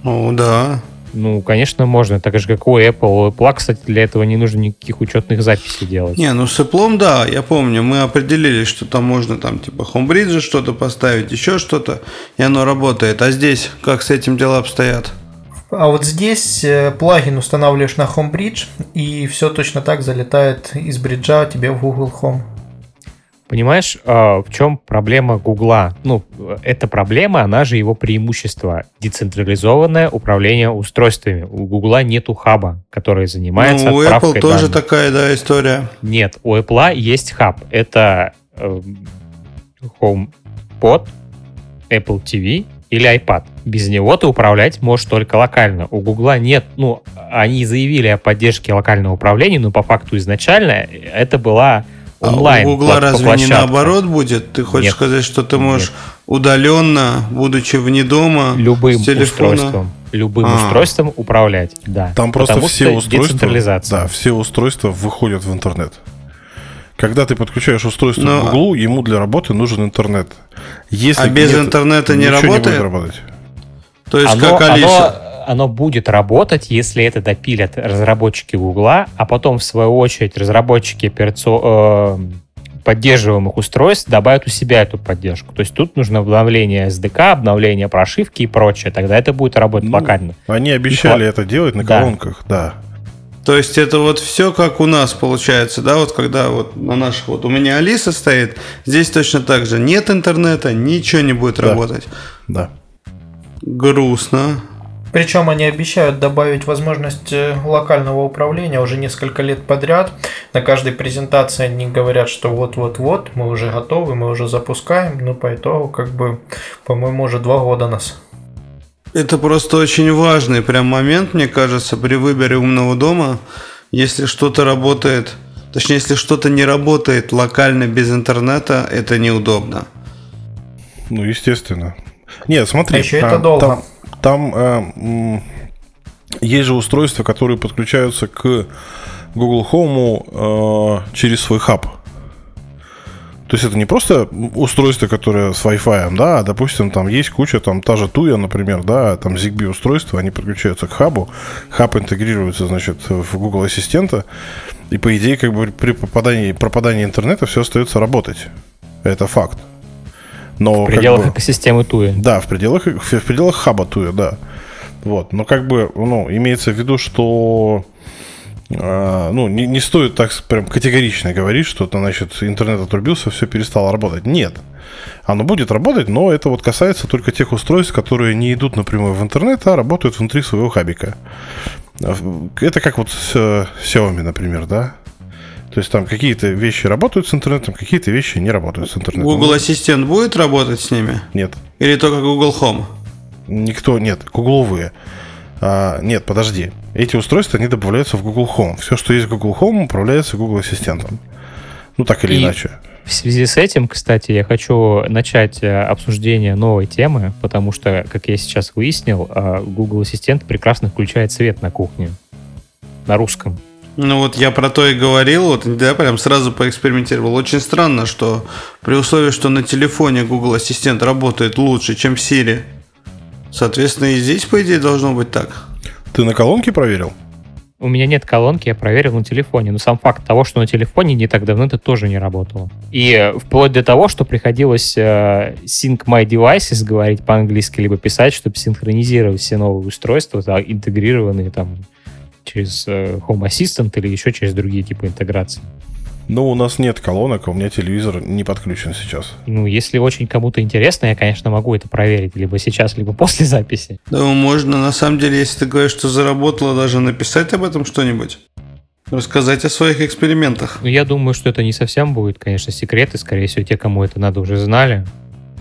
Ну, да. Ну, конечно, можно, так же, как у Apple. У Apple, кстати, для этого не нужно никаких учетных записей делать. Не, ну с Apple, да, я помню, мы определили, что там можно там типа Homebridge что-то поставить, еще что-то, и оно работает. А здесь как с этим дела обстоят? А вот здесь э, плагин устанавливаешь на Homebridge, и все точно так залетает из бриджа тебе в Google Home. Понимаешь, а, в чем проблема Гугла? Ну, эта проблема, она же его преимущество. Децентрализованное управление устройствами. У Гугла нету хаба, который занимается ну, у Apple тоже такая, да, история. Нет, у Apple есть хаб. Это э, HomePod, Apple TV или iPad. Без него ты управлять можешь только локально. У Гугла нет, ну, они заявили о поддержке локального управления, но по факту изначально это была онлайн. А у Гугла разве не наоборот будет? Ты хочешь Нет. сказать, что ты можешь Нет. удаленно, будучи вне дома, любым с телефона... устройством, любым а. устройством управлять, да. Там просто все устройства, да, все устройства выходят в интернет. Когда ты подключаешь устройство Но... к Гуглу, ему для работы нужен интернет. Если а без нет, интернета не работает? Не будет работать. То есть оно, как Алиса? Оно оно будет работать, если это допилят разработчики Гугла, а потом, в свою очередь, разработчики операцион... э, поддерживаемых устройств добавят у себя эту поддержку. То есть тут нужно обновление SDK, обновление прошивки и прочее. Тогда это будет работать ну, локально. Они обещали и... это делать на да. колонках, да. То есть это вот все как у нас получается, да, вот когда вот на наших, вот у меня Алиса стоит, здесь точно так же нет интернета, ничего не будет да. работать. Да. Грустно. Причем они обещают добавить возможность э, локального управления уже несколько лет подряд. На каждой презентации они говорят, что вот-вот-вот, мы уже готовы, мы уже запускаем. Но по итогу, как бы, по-моему, уже два года нас. Это просто очень важный прям момент, мне кажется, при выборе умного дома. Если что-то работает, точнее, если что-то не работает локально без интернета, это неудобно. Ну, естественно. Нет, смотри. А еще это долго. Там, там э, есть же устройства, которые подключаются к Google Home э, через свой хаб. То есть это не просто устройство, которое с Wi-Fi, да, а, допустим, там есть куча, там та же Tuya, например, да, там ZigBee устройства, они подключаются к хабу, хаб интегрируется, значит, в Google Ассистента, и по идее, как бы при попадании, пропадании интернета все остается работать. Это факт. Но, в пределах как бы, экосистемы Туя. Да, в пределах, в, пределах хаба Туя, да. Вот. Но как бы, ну, имеется в виду, что э, ну, не, не стоит так прям категорично говорить, что это, значит, интернет отрубился, все перестало работать. Нет. Оно будет работать, но это вот касается только тех устройств, которые не идут напрямую в интернет, а работают внутри своего хабика. Это как вот с Xiaomi, например, да? То есть там какие-то вещи работают с интернетом, какие-то вещи не работают с интернетом. Google Ассистент будет работать с ними? Нет. Или только Google Home? Никто, нет, гугловые. А, нет, подожди. Эти устройства, они добавляются в Google Home. Все, что есть в Google Home, управляется Google Ассистентом. Ну, так или И иначе. В связи с этим, кстати, я хочу начать э, обсуждение новой темы, потому что, как я сейчас выяснил, э, Google Ассистент прекрасно включает свет на кухне. На русском. Ну вот я про то и говорил, вот да, прям сразу поэкспериментировал. Очень странно, что при условии, что на телефоне Google Ассистент работает лучше, чем Siri, соответственно и здесь, по идее, должно быть так. Ты на колонке проверил? У меня нет колонки, я проверил на телефоне. Но сам факт того, что на телефоне не так давно, это тоже не работало. И вплоть до того, что приходилось э, Sync My Devices говорить по-английски, либо писать, чтобы синхронизировать все новые устройства, да, интегрированные там через э, Home Assistant или еще через другие типы интеграции. Ну, у нас нет колонок, а у меня телевизор не подключен сейчас. Ну, если очень кому-то интересно, я, конечно, могу это проверить либо сейчас, либо после записи. Да, можно, на самом деле, если ты говоришь, что заработало, даже написать об этом что-нибудь. Рассказать о своих экспериментах. Ну, я думаю, что это не совсем будет, конечно, секреты. Скорее всего, те, кому это надо, уже знали.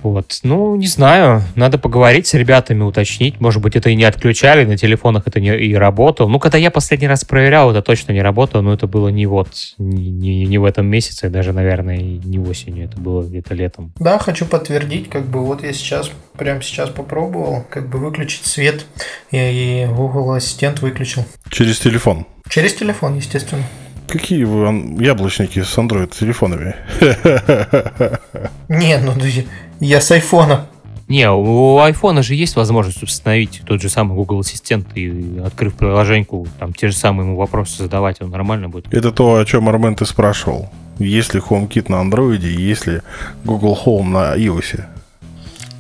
Вот. Ну, не знаю. Надо поговорить с ребятами, уточнить. Может быть, это и не отключали, на телефонах это не и работало. Ну, когда я последний раз проверял, это точно не работало, но это было не вот, не, не, не в этом месяце, даже, наверное, не осенью, это было где-то летом. Да, хочу подтвердить, как бы вот я сейчас, прямо сейчас попробовал, как бы выключить свет, и, и Google Ассистент выключил. Через телефон? Через телефон, естественно. Какие вы яблочники с Android телефонами? Не, ну я с айфона. Не, у айфона же есть возможность установить тот же самый Google Ассистент и, открыв приложеньку, там те же самые ему вопросы задавать, он нормально будет. Это то, о чем Армен ты спрашивал. Есть ли HomeKit на Android и есть ли Google Home на iOS?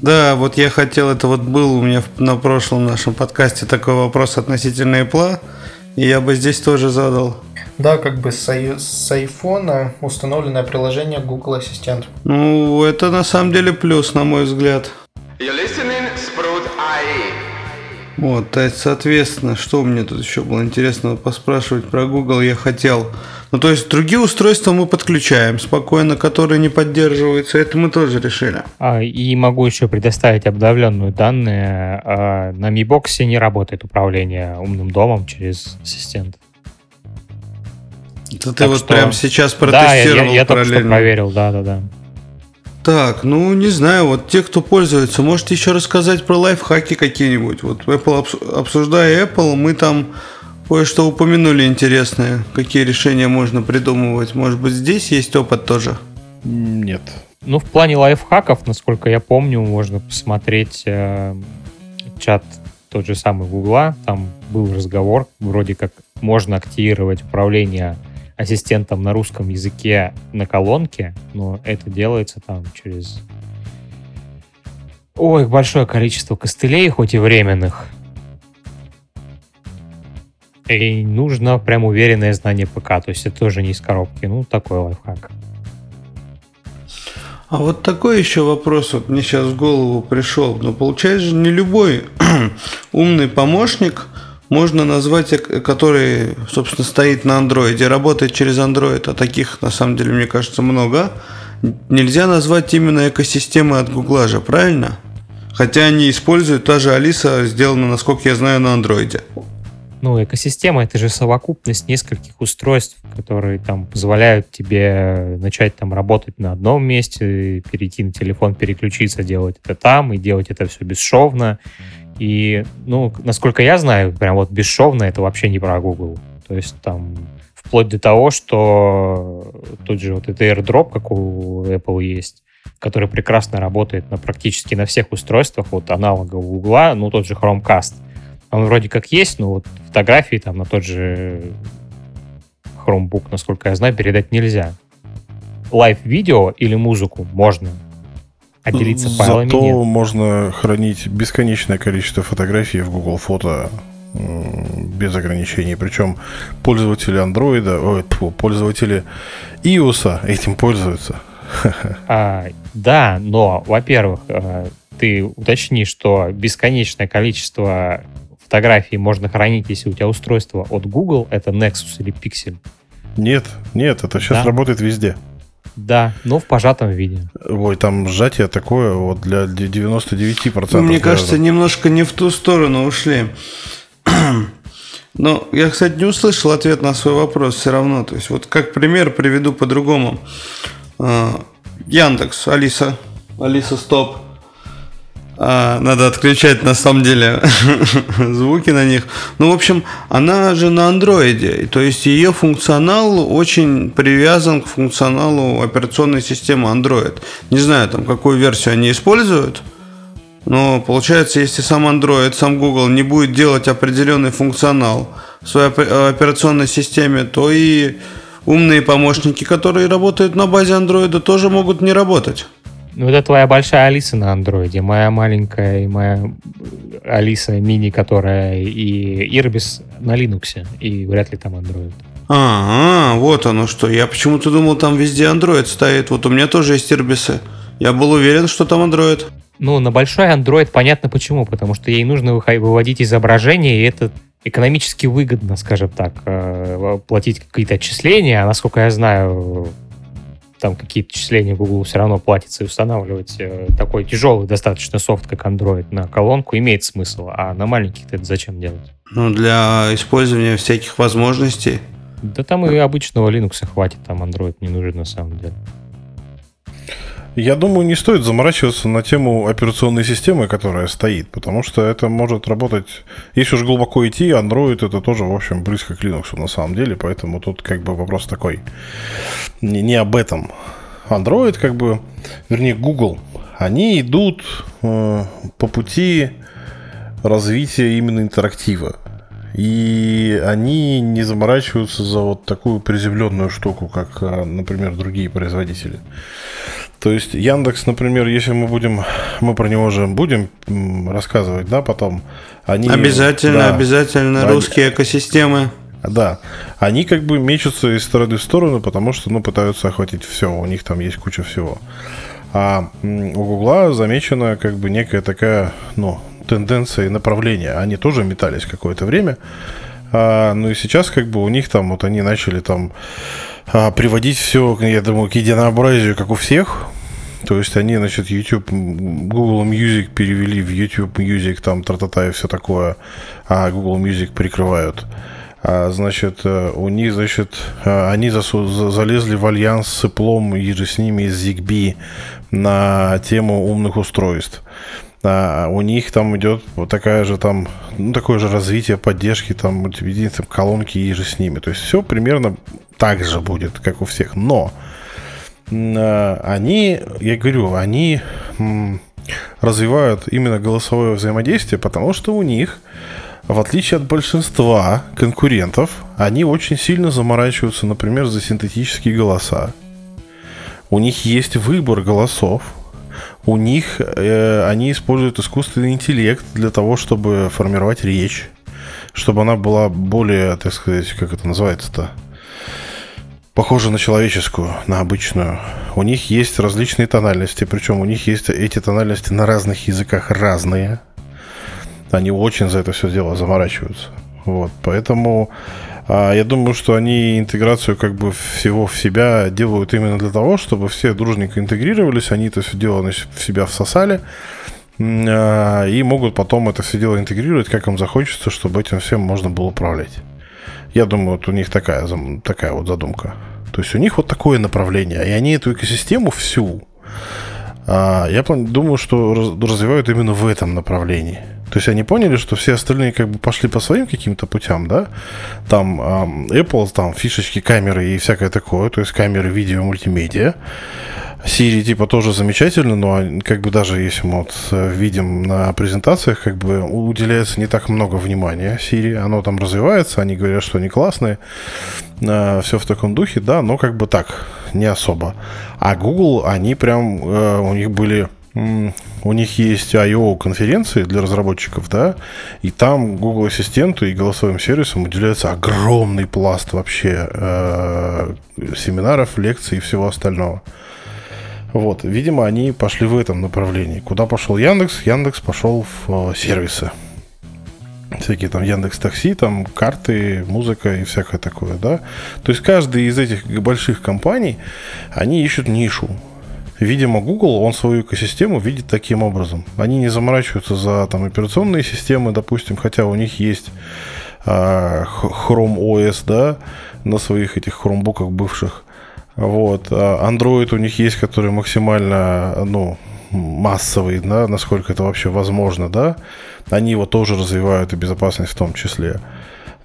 Да, вот я хотел, это вот был у меня на прошлом нашем подкасте такой вопрос относительно Apple, и я бы здесь тоже задал. Да, как бы с, ай- с айфона установленное приложение Google Ассистент. Ну, это на самом деле плюс, на мой взгляд. Вот, то есть, соответственно, что мне тут еще было интересного поспрашивать про Google я хотел. Ну, то есть, другие устройства мы подключаем спокойно, которые не поддерживаются, это мы тоже решили. А, и могу еще предоставить обновленные данные. А, на Mi Box не работает управление умным домом через ассистент. Это ты вот что... прямо сейчас протестировал Да, я, я, я только что проверил, да-да-да. Так, ну не знаю, вот те, кто пользуется, можете еще рассказать про лайфхаки какие-нибудь. Вот Apple, обсуждая Apple, мы там кое-что упомянули интересное. Какие решения можно придумывать? Может быть, здесь есть опыт тоже? Нет. Ну, в плане лайфхаков, насколько я помню, можно посмотреть э, чат тот же самый Гугла. Там был разговор, вроде как можно активировать управление ассистентом на русском языке на колонке, но это делается там через... Ой, большое количество костылей, хоть и временных. И нужно прям уверенное знание ПК, то есть это тоже не из коробки. Ну, такой лайфхак. А вот такой еще вопрос вот мне сейчас в голову пришел. Но ну, получается же не любой (clears throat) умный помощник можно назвать, э, который, собственно, стоит на андроиде, работает через андроид, а таких, на самом деле, мне кажется, много. Нельзя назвать именно экосистемой от Гугла же, правильно? Хотя они используют, та же Алиса сделана, насколько я знаю, на андроиде. Ну, экосистема — это же совокупность нескольких устройств, которые там позволяют тебе начать там работать на одном месте, перейти на телефон, переключиться, делать это там, и делать это все бесшовно. И, ну, насколько я знаю, прям вот бесшовно это вообще не про Google. То есть там вплоть до того, что тут же вот это AirDrop, как у Apple есть, который прекрасно работает на практически на всех устройствах, вот аналога Google, ну, тот же Chromecast. Он вроде как есть, но вот фотографии там на тот же Chromebook, насколько я знаю, передать нельзя. Лайв-видео или музыку можно, а делиться файлами Зато нет. можно хранить бесконечное количество фотографий в Google Фото без ограничений. Причем пользователи Android, ой, тьфу, пользователи iOS этим пользуются. (laughs) А, да, но, во-первых, э, ты уточни, что бесконечное количество фотографий можно хранить, если у тебя устройство от Google, это Nexus или Pixel. Нет, нет, это сейчас да? работает везде. Да, но в пожатом виде. Ой, там сжатие такое вот для 99%. Ну, мне кажется, немножко не в ту сторону ушли. Но я, кстати, не услышал ответ на свой вопрос все равно. То есть, вот как пример приведу по-другому. А, Яндекс, Алиса, Алиса, стоп. А, надо отключать на самом деле (laughs) звуки на них. Ну, в общем, она же на андроиде. То есть ее функционал очень привязан к функционалу операционной системы Android. Не знаю, там какую версию они используют. Но получается, если сам Android, сам Google не будет делать определенный функционал в своей операционной системе, то и умные помощники, которые работают на базе Android, тоже могут не работать. Ну, это твоя большая Алиса на андроиде. Моя маленькая и моя Алиса мини, которая и Ирбис на Linux. И вряд ли там андроид. А, -а, вот оно что. Я почему-то думал, там везде Android стоит. Вот у меня тоже есть Ирбисы. Я был уверен, что там Android. Ну, на большой Android понятно почему. Потому что ей нужно выводить изображение, и это экономически выгодно, скажем так, э, платить какие-то отчисления. А насколько я знаю, там какие-то числения Google все равно платится и устанавливать э, такой тяжелый достаточно софт, как Android, на колонку имеет смысл, а на маленьких это зачем делать? Ну, для использования всяких возможностей. Да там и обычного Linux хватит, там Android не нужен на самом деле. Я думаю, не стоит заморачиваться на тему операционной системы, которая стоит, потому что это может работать... Если уж глубоко идти, Android это тоже, в общем, близко к Linux на самом деле, поэтому тут как бы вопрос такой. Не, не об этом. Android как бы, вернее Google, они идут э, по пути развития именно интерактива. И они не заморачиваются за вот такую приземленную штуку, как, э, например, другие производители. То есть Яндекс, например, если мы будем, мы про него же будем рассказывать, да, потом. Они, обязательно, да, обязательно они, русские экосистемы. Да, они как бы мечутся из стороны в сторону, потому что, ну, пытаются охватить все, у них там есть куча всего. А у Гугла замечена как бы некая такая, ну, тенденция и направление. Они тоже метались какое-то время. А, ну и сейчас как бы у них там, вот они начали там а, приводить все, я думаю, к единообразию, как у всех. То есть они, значит, YouTube, Google Music перевели в YouTube Music, там тра-та-та и все такое, а Google Music прикрывают. А, значит, э, у них, значит, э, они засу- залезли в альянс с Apple и же с ними из ZigBee на тему умных устройств. А у них там идет вот такая же там, ну, такое же развитие поддержки, там, мультимедийные колонки и же с ними. То есть все примерно так же будет, как у всех. Но а, они, я говорю, они развивают именно голосовое взаимодействие, потому что у них, в отличие от большинства конкурентов, они очень сильно заморачиваются, например, за синтетические голоса. У них есть выбор голосов, у них э, они используют искусственный интеллект для того, чтобы формировать речь, чтобы она была более, так сказать, как это называется-то, похожа на человеческую, на обычную. У них есть различные тональности, причем у них есть эти тональности на разных языках разные. Они очень за это все дело заморачиваются. Вот, поэтому я думаю, что они интеграцию как бы всего в себя делают именно для того, чтобы все дружненько интегрировались, они это все дело в себя всосали, а, и могут потом это все дело интегрировать, как им захочется, чтобы этим всем можно было управлять. Я думаю, вот у них такая, такая вот задумка. То есть у них вот такое направление, и они эту экосистему всю, а, я думаю, что развивают именно в этом направлении. То есть они поняли, что все остальные как бы пошли по своим каким-то путям, да? Там Apple, там фишечки, камеры и всякое такое, то есть камеры, видео, мультимедиа. Siri типа тоже замечательно, но как бы даже если мы вот э, видим на презентациях, как бы уделяется не так много внимания Siri, оно там развивается, они говорят, что они классные, э, все в таком духе, да, но как бы так, не особо. А Google, они прям, э, у них были у них есть I.O. конференции для разработчиков, да, и там Google Ассистенту и голосовым сервисам уделяется огромный пласт вообще э, семинаров, лекций и всего остального. Вот, видимо, они пошли в этом направлении. Куда пошел Яндекс? Яндекс пошел в э, сервисы. Всякие там Яндекс Такси, там карты, музыка и всякое такое, да. То есть каждый из этих больших компаний, они ищут нишу. Видимо, Google, он свою экосистему видит таким образом. Они не заморачиваются за там, операционные системы, допустим, хотя у них есть э, Chrome OS, да, на своих этих хромбуках бывших. Вот. А Android у них есть, который максимально, ну, массовый, да, насколько это вообще возможно, да. Они его тоже развивают, и безопасность в том числе.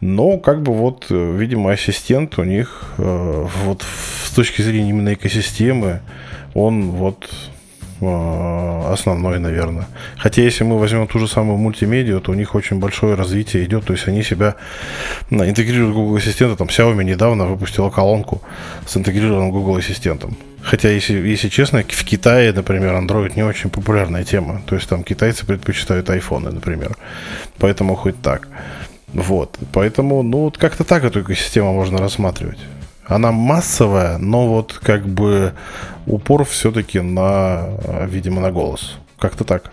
Но, как бы вот, видимо, ассистент у них э, вот с точки зрения именно экосистемы, он вот Э, основной, наверное. Хотя, если мы возьмем ту же самую мультимедиа, то у них очень большое развитие идет. То есть они себя интегрируют Google Ассистента. Там Xiaomi недавно выпустила колонку с интегрированным Google Ассистентом. Хотя, если, если честно, в Китае, например, Android не очень популярная тема. То есть там китайцы предпочитают айфоны, например. Поэтому хоть так. Вот. Поэтому, ну, вот как-то так эту экосистему можно рассматривать. Она массовая, но вот как бы упор все-таки на, видимо, на голос. Как-то так.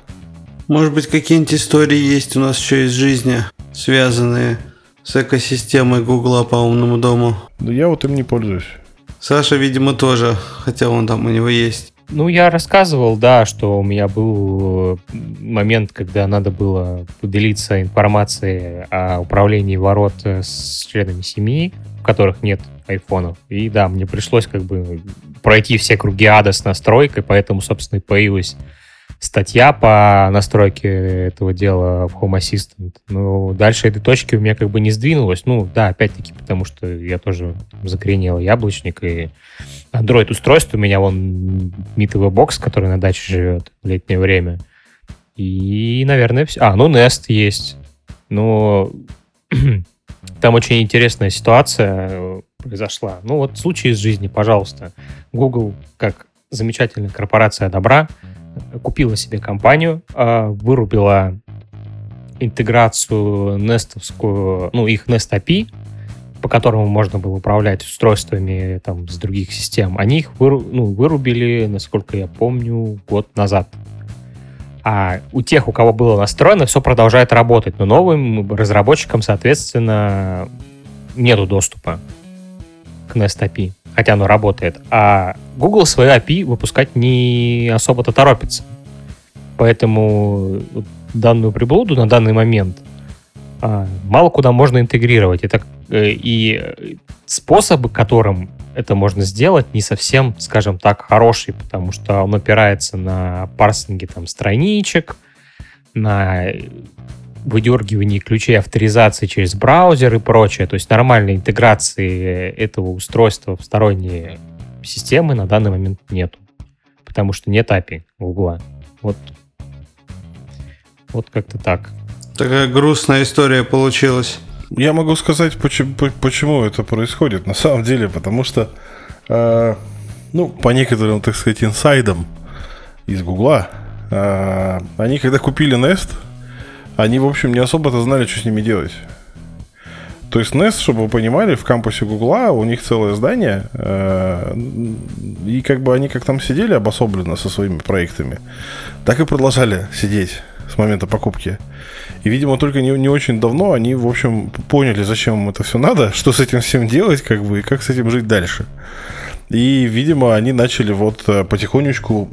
Может быть, какие-нибудь истории есть у нас еще из жизни, связанные с экосистемой Гугла по умному дому? Да я вот им не пользуюсь. Саша, видимо, тоже, хотя он там у него есть. Ну, я рассказывал, да, что у меня был э, момент, когда надо было поделиться информацией о управлении ворот э, с членами семьи, в которых нет айфонов. И да, мне пришлось как бы пройти все круги ада с настройкой, поэтому, собственно, и появилась статья по настройке этого дела в Home Assistant. Но дальше этой точки у меня как бы не сдвинулось. Ну, да, опять-таки, потому что я тоже закоренел яблочник, и Android-устройство у меня вон митовый бокс, который на даче живет в летнее время. И, наверное, все. А, ну, Nest есть. Но (clears throat) там очень интересная ситуация произошла. Ну вот случай из жизни, пожалуйста. Google, как замечательная корпорация добра, купила себе компанию, а, вырубила интеграцию нестовскую, ну, их Nest API, по которому можно было управлять устройствами там, с других систем, они их выру, ну, вырубили, насколько я помню, год назад. А у тех, у кого было настроено, все продолжает работать, но новым разработчикам, соответственно, нету доступа к Nest API, хотя оно работает. А Google свою API выпускать не особо-то торопится. Поэтому данную приблуду на данный момент а, мало куда можно интегрировать. Это, э, и способы, которым это можно сделать, не совсем, скажем так, хороший, потому что он опирается на парсинги там страничек, на выдергивании ключей авторизации через браузер и прочее. То есть нормальной интеграции этого устройства в сторонние системы на данный момент нету. Потому что нет API угла. Вот, вот как-то так. Такая грустная история получилась. Я могу сказать, почему, почему это происходит. На самом деле, потому что, э, ну, по некоторым, так сказать, инсайдам из Гугла, э, они когда купили Nest, они, в общем, не особо-то знали, что с ними делать. То есть Nest, чтобы вы понимали, в кампусе Гугла у них целое здание, э, и как бы они как там сидели обособленно со своими проектами, так и продолжали сидеть с момента покупки. И, видимо, только не, не очень давно они, в общем, поняли, зачем им это все надо, что с этим всем делать, как бы, и как с этим жить дальше. И, видимо, они начали вот э, потихонечку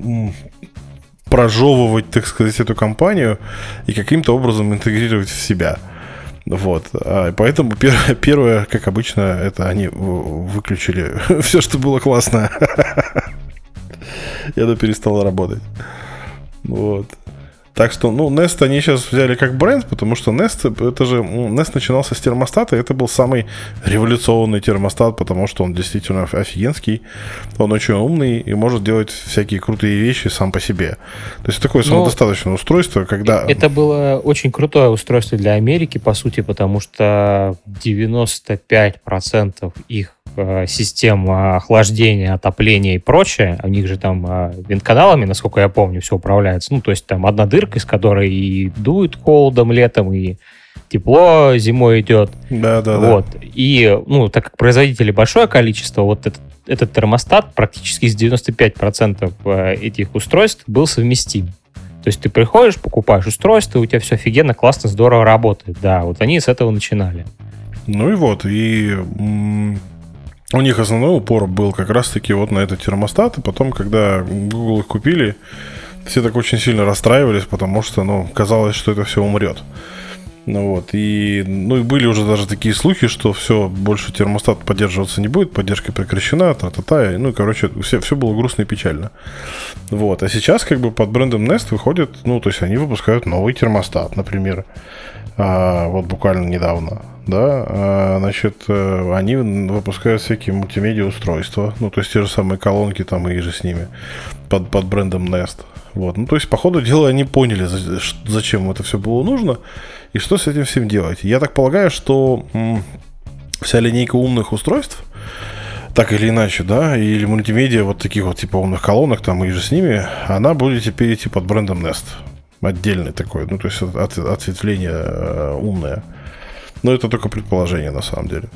прожевывать, так сказать, эту компанию и каким-то образом интегрировать в себя. Вот. А, поэтому первое, (laughs) первое, как обычно, это они выключили (laughs) все, что было классно. (laughs) И оно перестало работать. Вот. Так что, ну, Nest они сейчас взяли как бренд, потому что Nest, это же, Nest начинался с термостата, и это был самый революционный термостат, потому что он действительно офигенский, он очень умный и может делать всякие крутые вещи сам по себе. То есть такое самодостаточное Но устройство, когда... Это было очень крутое устройство для Америки, по сути, потому что 95% их систем охлаждения, отопления и прочее, у них же там э, вентканалами, насколько я помню, все управляется. Ну, то есть там одна дырка, из которой и дует холодом летом, и тепло зимой идет. Да, да, вот. да. И, ну, так как производителей большое количество, вот этот, этот термостат практически с 95% э, этих устройств был совместим. То есть ты приходишь, покупаешь устройство, и у тебя все офигенно, классно, здорово работает. Да, вот они с этого начинали. Ну и вот, и у них основной упор был как раз-таки вот на этот термостат, и потом, когда Google их купили, все так очень сильно расстраивались, потому что, ну, казалось, что это все умрет. Ну вот, и, ну и были уже даже такие слухи, что все, больше термостат поддерживаться не будет, поддержка прекращена, та-та-та, ну, короче, все, все было грустно и печально. Вот, а сейчас как бы под брендом Nest выходит, ну, то есть они выпускают новый термостат, например, вот буквально недавно, да, а, значит, э, они выпускают всякие мультимедиа устройства, ну, то есть те же самые колонки там и же с ними, под, под брендом Nest. Вот, ну, то есть, по ходу дела, они поняли, зачем это все было нужно и что с этим всем делать. Я так полагаю, что вся линейка умных устройств, так или иначе, да, или мультимедиа вот таких вот типа умных колонок там и же с ними, она будет теперь идти под брендом Nest отдельный такой, ну, то есть от, ответвление э, умное. Но это только предположение на самом деле.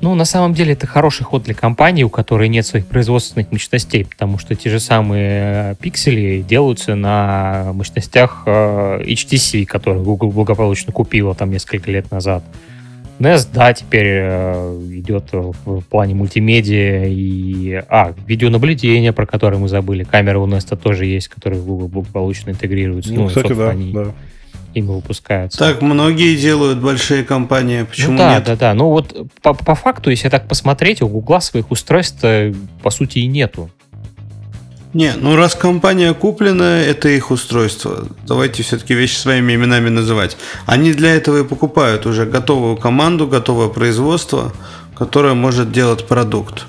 Ну, на самом деле, это хороший ход для компании, у которой нет своих производственных мощностей, потому что те же самые э, пиксели делаются на мощностях э, HTC, которые Google благополучно купила там несколько лет назад. NES, да, теперь э, идет в плане мультимедиа и... А, видеонаблюдение, про которое мы забыли. Камера у NES тоже есть, которые в Google благополучно интегрируются. Ну, ну кстати, да, они да. ими выпускаются. Так многие делают большие компании, почему ну, да, нет? Да, да, Ну вот по, по факту, если так посмотреть, у Google своих устройств по сути и нету. Не, ну раз компания куплена, это их устройство. Давайте все-таки вещи своими именами называть. Они для этого и покупают уже готовую команду, готовое производство, которое может делать продукт.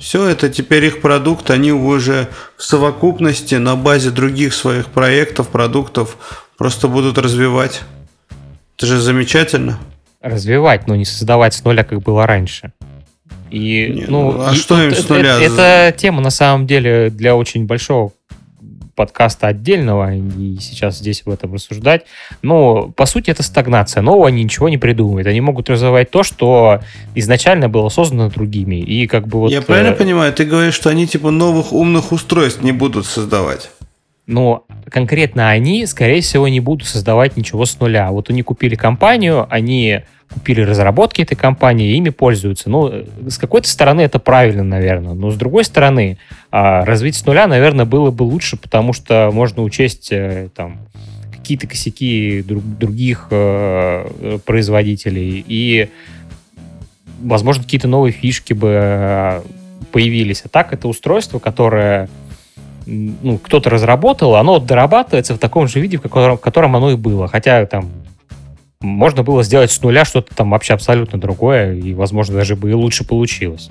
Все это теперь их продукт, они уже в совокупности на базе других своих проектов, продуктов просто будут развивать. Это же замечательно. Развивать, но не создавать с нуля, как было раньше. И, Не, ну, ну, а и, что им это, с нуля? Это, это тема, на самом деле, для очень большого подкаста отдельного, и сейчас здесь в этом рассуждать. Но, по сути, это стагнация. Нового они ничего не придумают. Они могут развивать то, что изначально было создано другими. И как бы вот... Я правильно э... понимаю? Ты говоришь, что они типа новых умных устройств не будут создавать? Но конкретно они, скорее всего, не будут создавать ничего с нуля. Вот они купили компанию, они купили разработки этой компании, ими пользуются. Ну, с какой-то стороны это правильно, наверное, но с другой стороны, а, развить с нуля, наверное, было бы лучше, потому что можно учесть э, там какие-то косяки друг, других э, производителей и, возможно, какие-то новые фишки бы э, появились. А так это устройство, которое ну, кто-то разработал, оно дорабатывается в таком же виде, в котором, в котором оно и было. Хотя там можно было сделать с нуля что-то там вообще абсолютно другое, и, возможно, даже бы и лучше получилось.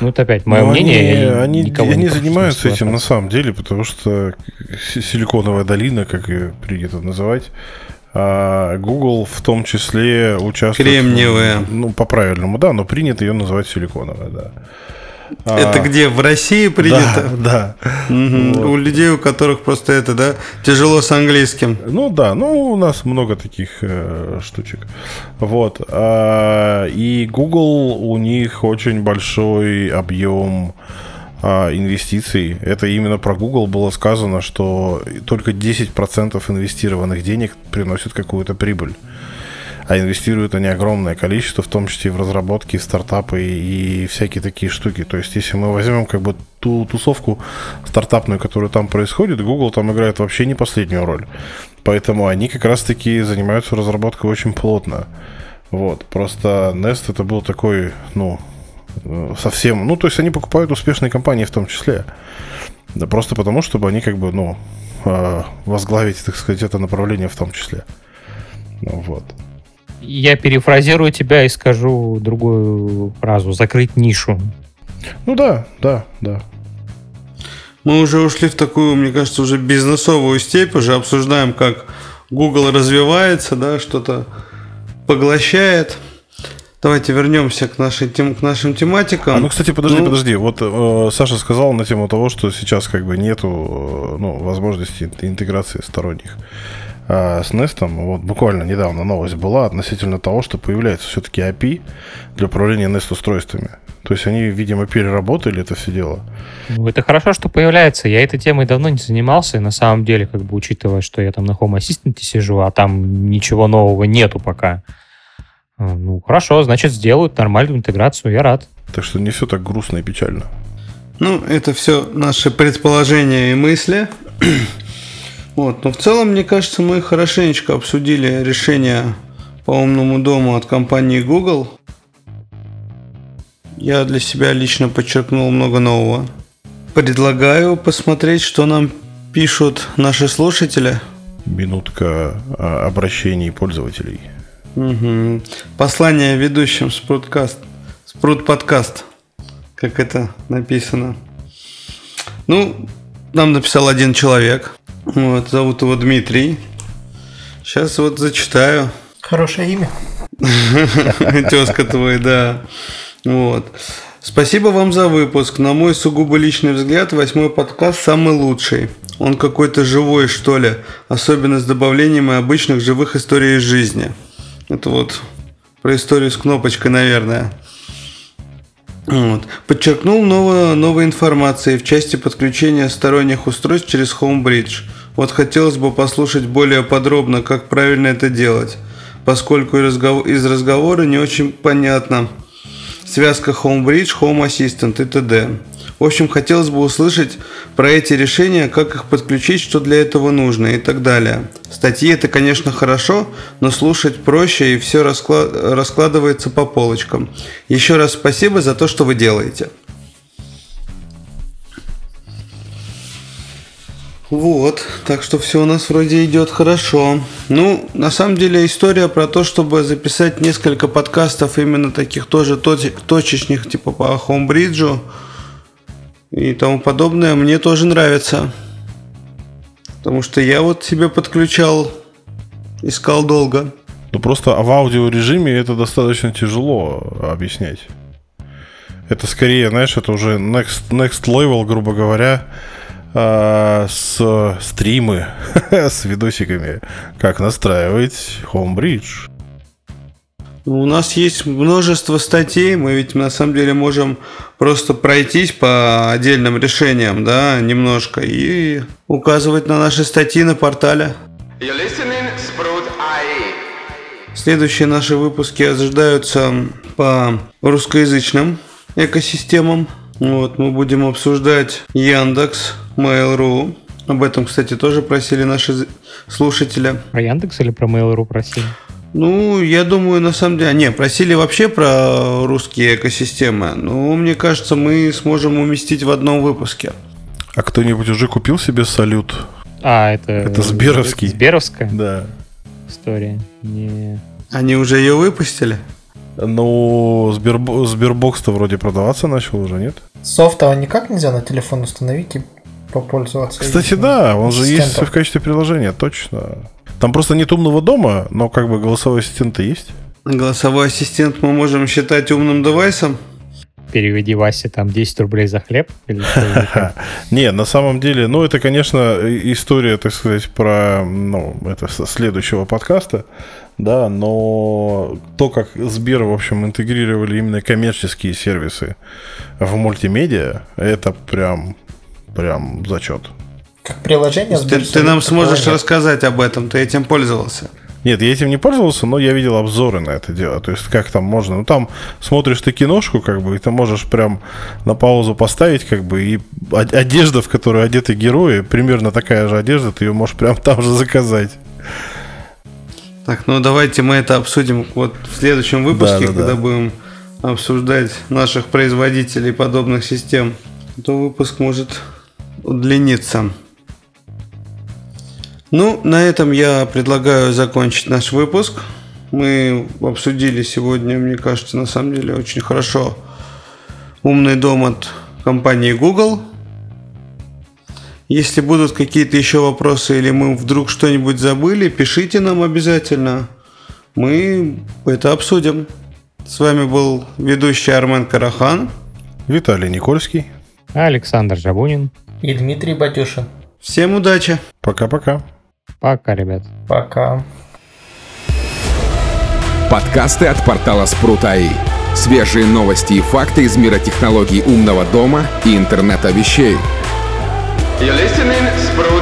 Ну, это опять мое Но мнение. Они, они, они не занимаются этим на самом деле, потому что силиконовая долина, как ее принято называть, а Google в том числе участвует... Кремниевая. Ну, по-правильному, да, но принято ее называть силиконовая, да. Это А, где? В России принято? Да, да. Мгм. У людей, у которых просто это, да, тяжело с английским. Ну да, ну у нас много таких э, штучек. Вот. А, и Google, у них очень большой объем а, инвестиций. Это именно про Google было сказано, что только 10% инвестированных денег приносят какую-то прибыль. А инвестируют они огромное количество, в том числе и в разработки, в стартапы и всякие такие штуки. То есть, если мы возьмем как бы ту тусовку стартапную, которая там происходит, Google там играет вообще не последнюю роль. Поэтому они как раз-таки занимаются разработкой очень плотно. Вот. Просто Nest это был такой, ну, совсем... Ну, то есть они покупают успешные компании в том числе. Да просто потому, чтобы они как бы, ну, э, возглавить, так сказать, это направление в том числе. Ну, вот. Я перефразирую тебя и скажу другую фразу. Закрыть нишу. Ну да, да, да. Мы уже ушли в такую, мне кажется, уже бизнесовую степь, уже обсуждаем, как Google развивается, да, что-то поглощает. Давайте вернемся к, нашей, тем, к нашим тематикам. А, ну, кстати, подожди, Ну, подожди. Вот э, Саша сказал на тему того, что сейчас как бы нету э, ну, возможности ин- интеграции сторонних с Nest. Вот буквально недавно новость была относительно того, что появляется все-таки API для управления Nest устройствами. То есть они, видимо, переработали это все дело. Ну, это хорошо, что появляется. Я этой темой давно не занимался, и на самом деле, как бы учитывая, что я там на Home Assistant сижу, а там ничего нового нету пока. А, Ну, хорошо, значит, сделают нормальную интеграцию, я рад. Так что не все так грустно и печально. Ну, это все наши предположения и мысли. Вот. Но в целом, мне кажется, мы хорошенечко обсудили решение по умному дому от компании Google. Я для себя лично подчеркнул много нового. Предлагаю посмотреть, что нам пишут наши слушатели. Минутка а, обращений пользователей. Мгм. Послание ведущим Спруткаст. Спрут подкаст. Как это написано. Ну, нам написал один человек. Вот, зовут его Дмитрий. Сейчас вот зачитаю. Хорошее имя. (laughs) Тезка твой, да. Вот. Спасибо вам за выпуск. На мой сугубо личный взгляд, восьмой подкаст самый лучший. Он какой-то живой, что ли. Особенно с добавлением и обычных живых историй из жизни. Это вот про историю с кнопочкой, наверное. Вот. Подчеркнул много новой информации в части подключения сторонних устройств через Homebridge. Вот хотелось бы послушать более подробно, как правильно это делать, поскольку из разговора не очень понятно. Связка Homebridge, Home Assistant и т.д. В общем, хотелось бы услышать про эти решения, как их подключить, что для этого нужно и так далее. Статьи это, конечно, хорошо, но слушать проще и все раскладывается по полочкам. Еще раз спасибо за то, что вы делаете. Вот, так что все у нас вроде идет хорошо. Ну, на самом деле история про то, чтобы записать несколько подкастов именно таких тоже точечных, типа по Homebridge и тому подобное, мне тоже нравится. Потому что я вот себе подключал, искал долго. Ну просто в аудиорежиме это достаточно тяжело объяснять. Это скорее, знаешь, это уже next, next level, грубо говоря, а, с стримы (laughs) с видосиками, как настраивать Homebridge. У нас есть множество статей, мы ведь на самом деле можем просто пройтись по отдельным решениям, да, немножко, и указывать на наши статьи на портале. You're listening Sprout IE. Следующие наши выпуски ожидаются по русскоязычным экосистемам. Вот, мы будем обсуждать Яндекс, Mail.ru. Об этом, кстати, тоже просили наши слушатели. Про Яндекс или про Mail.ru просили? Ну, я думаю, на самом деле... Не, просили вообще про русские экосистемы. Но мне кажется, мы сможем уместить в одном выпуске. А кто-нибудь уже купил себе салют? А, это... Это Сберовский. Сберовская Да. история. Не... Они уже ее выпустили? Ну, Сбербо- Сбербокс-то вроде продаваться начал уже, нет? Софта никак нельзя на телефон установить и попользоваться. Кстати, да, он же есть в качестве приложения, точно. Там просто нет умного дома, но как бы голосовой ассистент есть. Голосовой ассистент мы можем считать умным девайсом? переведи Васе там 10 рублей за хлеб? Или? (laughs) Не, на самом деле, ну, это, конечно, история, так сказать, про, ну, это со следующего подкаста, да, но то, как Сбер, в общем, интегрировали именно коммерческие сервисы в мультимедиа, это прям, прям зачет. Как приложение Ты, ты нам сможешь нет. рассказать об этом, ты этим пользовался. Нет, я этим не пользовался, но я видел обзоры на это дело. То есть, как там можно. Ну, там смотришь ты киношку, как бы, и ты можешь прям на паузу поставить, как бы, и од- одежда, в которую одеты герои, примерно такая же одежда, ты ее можешь прям (laughs) там же заказать. Так, ну давайте мы это обсудим вот в следующем выпуске, Да-да-да. когда будем обсуждать наших производителей подобных систем. То выпуск может удлиниться. Ну, на этом я предлагаю закончить наш выпуск. Мы обсудили сегодня, мне кажется, на самом деле очень хорошо умный дом от компании Google. Если будут какие-то еще вопросы или мы вдруг что-нибудь забыли, пишите нам обязательно. Мы это обсудим. С вами был ведущий Армен Карахан. Виталий Никольский. Александр Жабунин. И Дмитрий Батюшин. Всем удачи! Пока-пока. Пока, ребят. Пока. Подкасты от портала Спрут.АИ. Свежие новости и факты из мира технологий умного дома и интернета вещей. You're listening Sprout.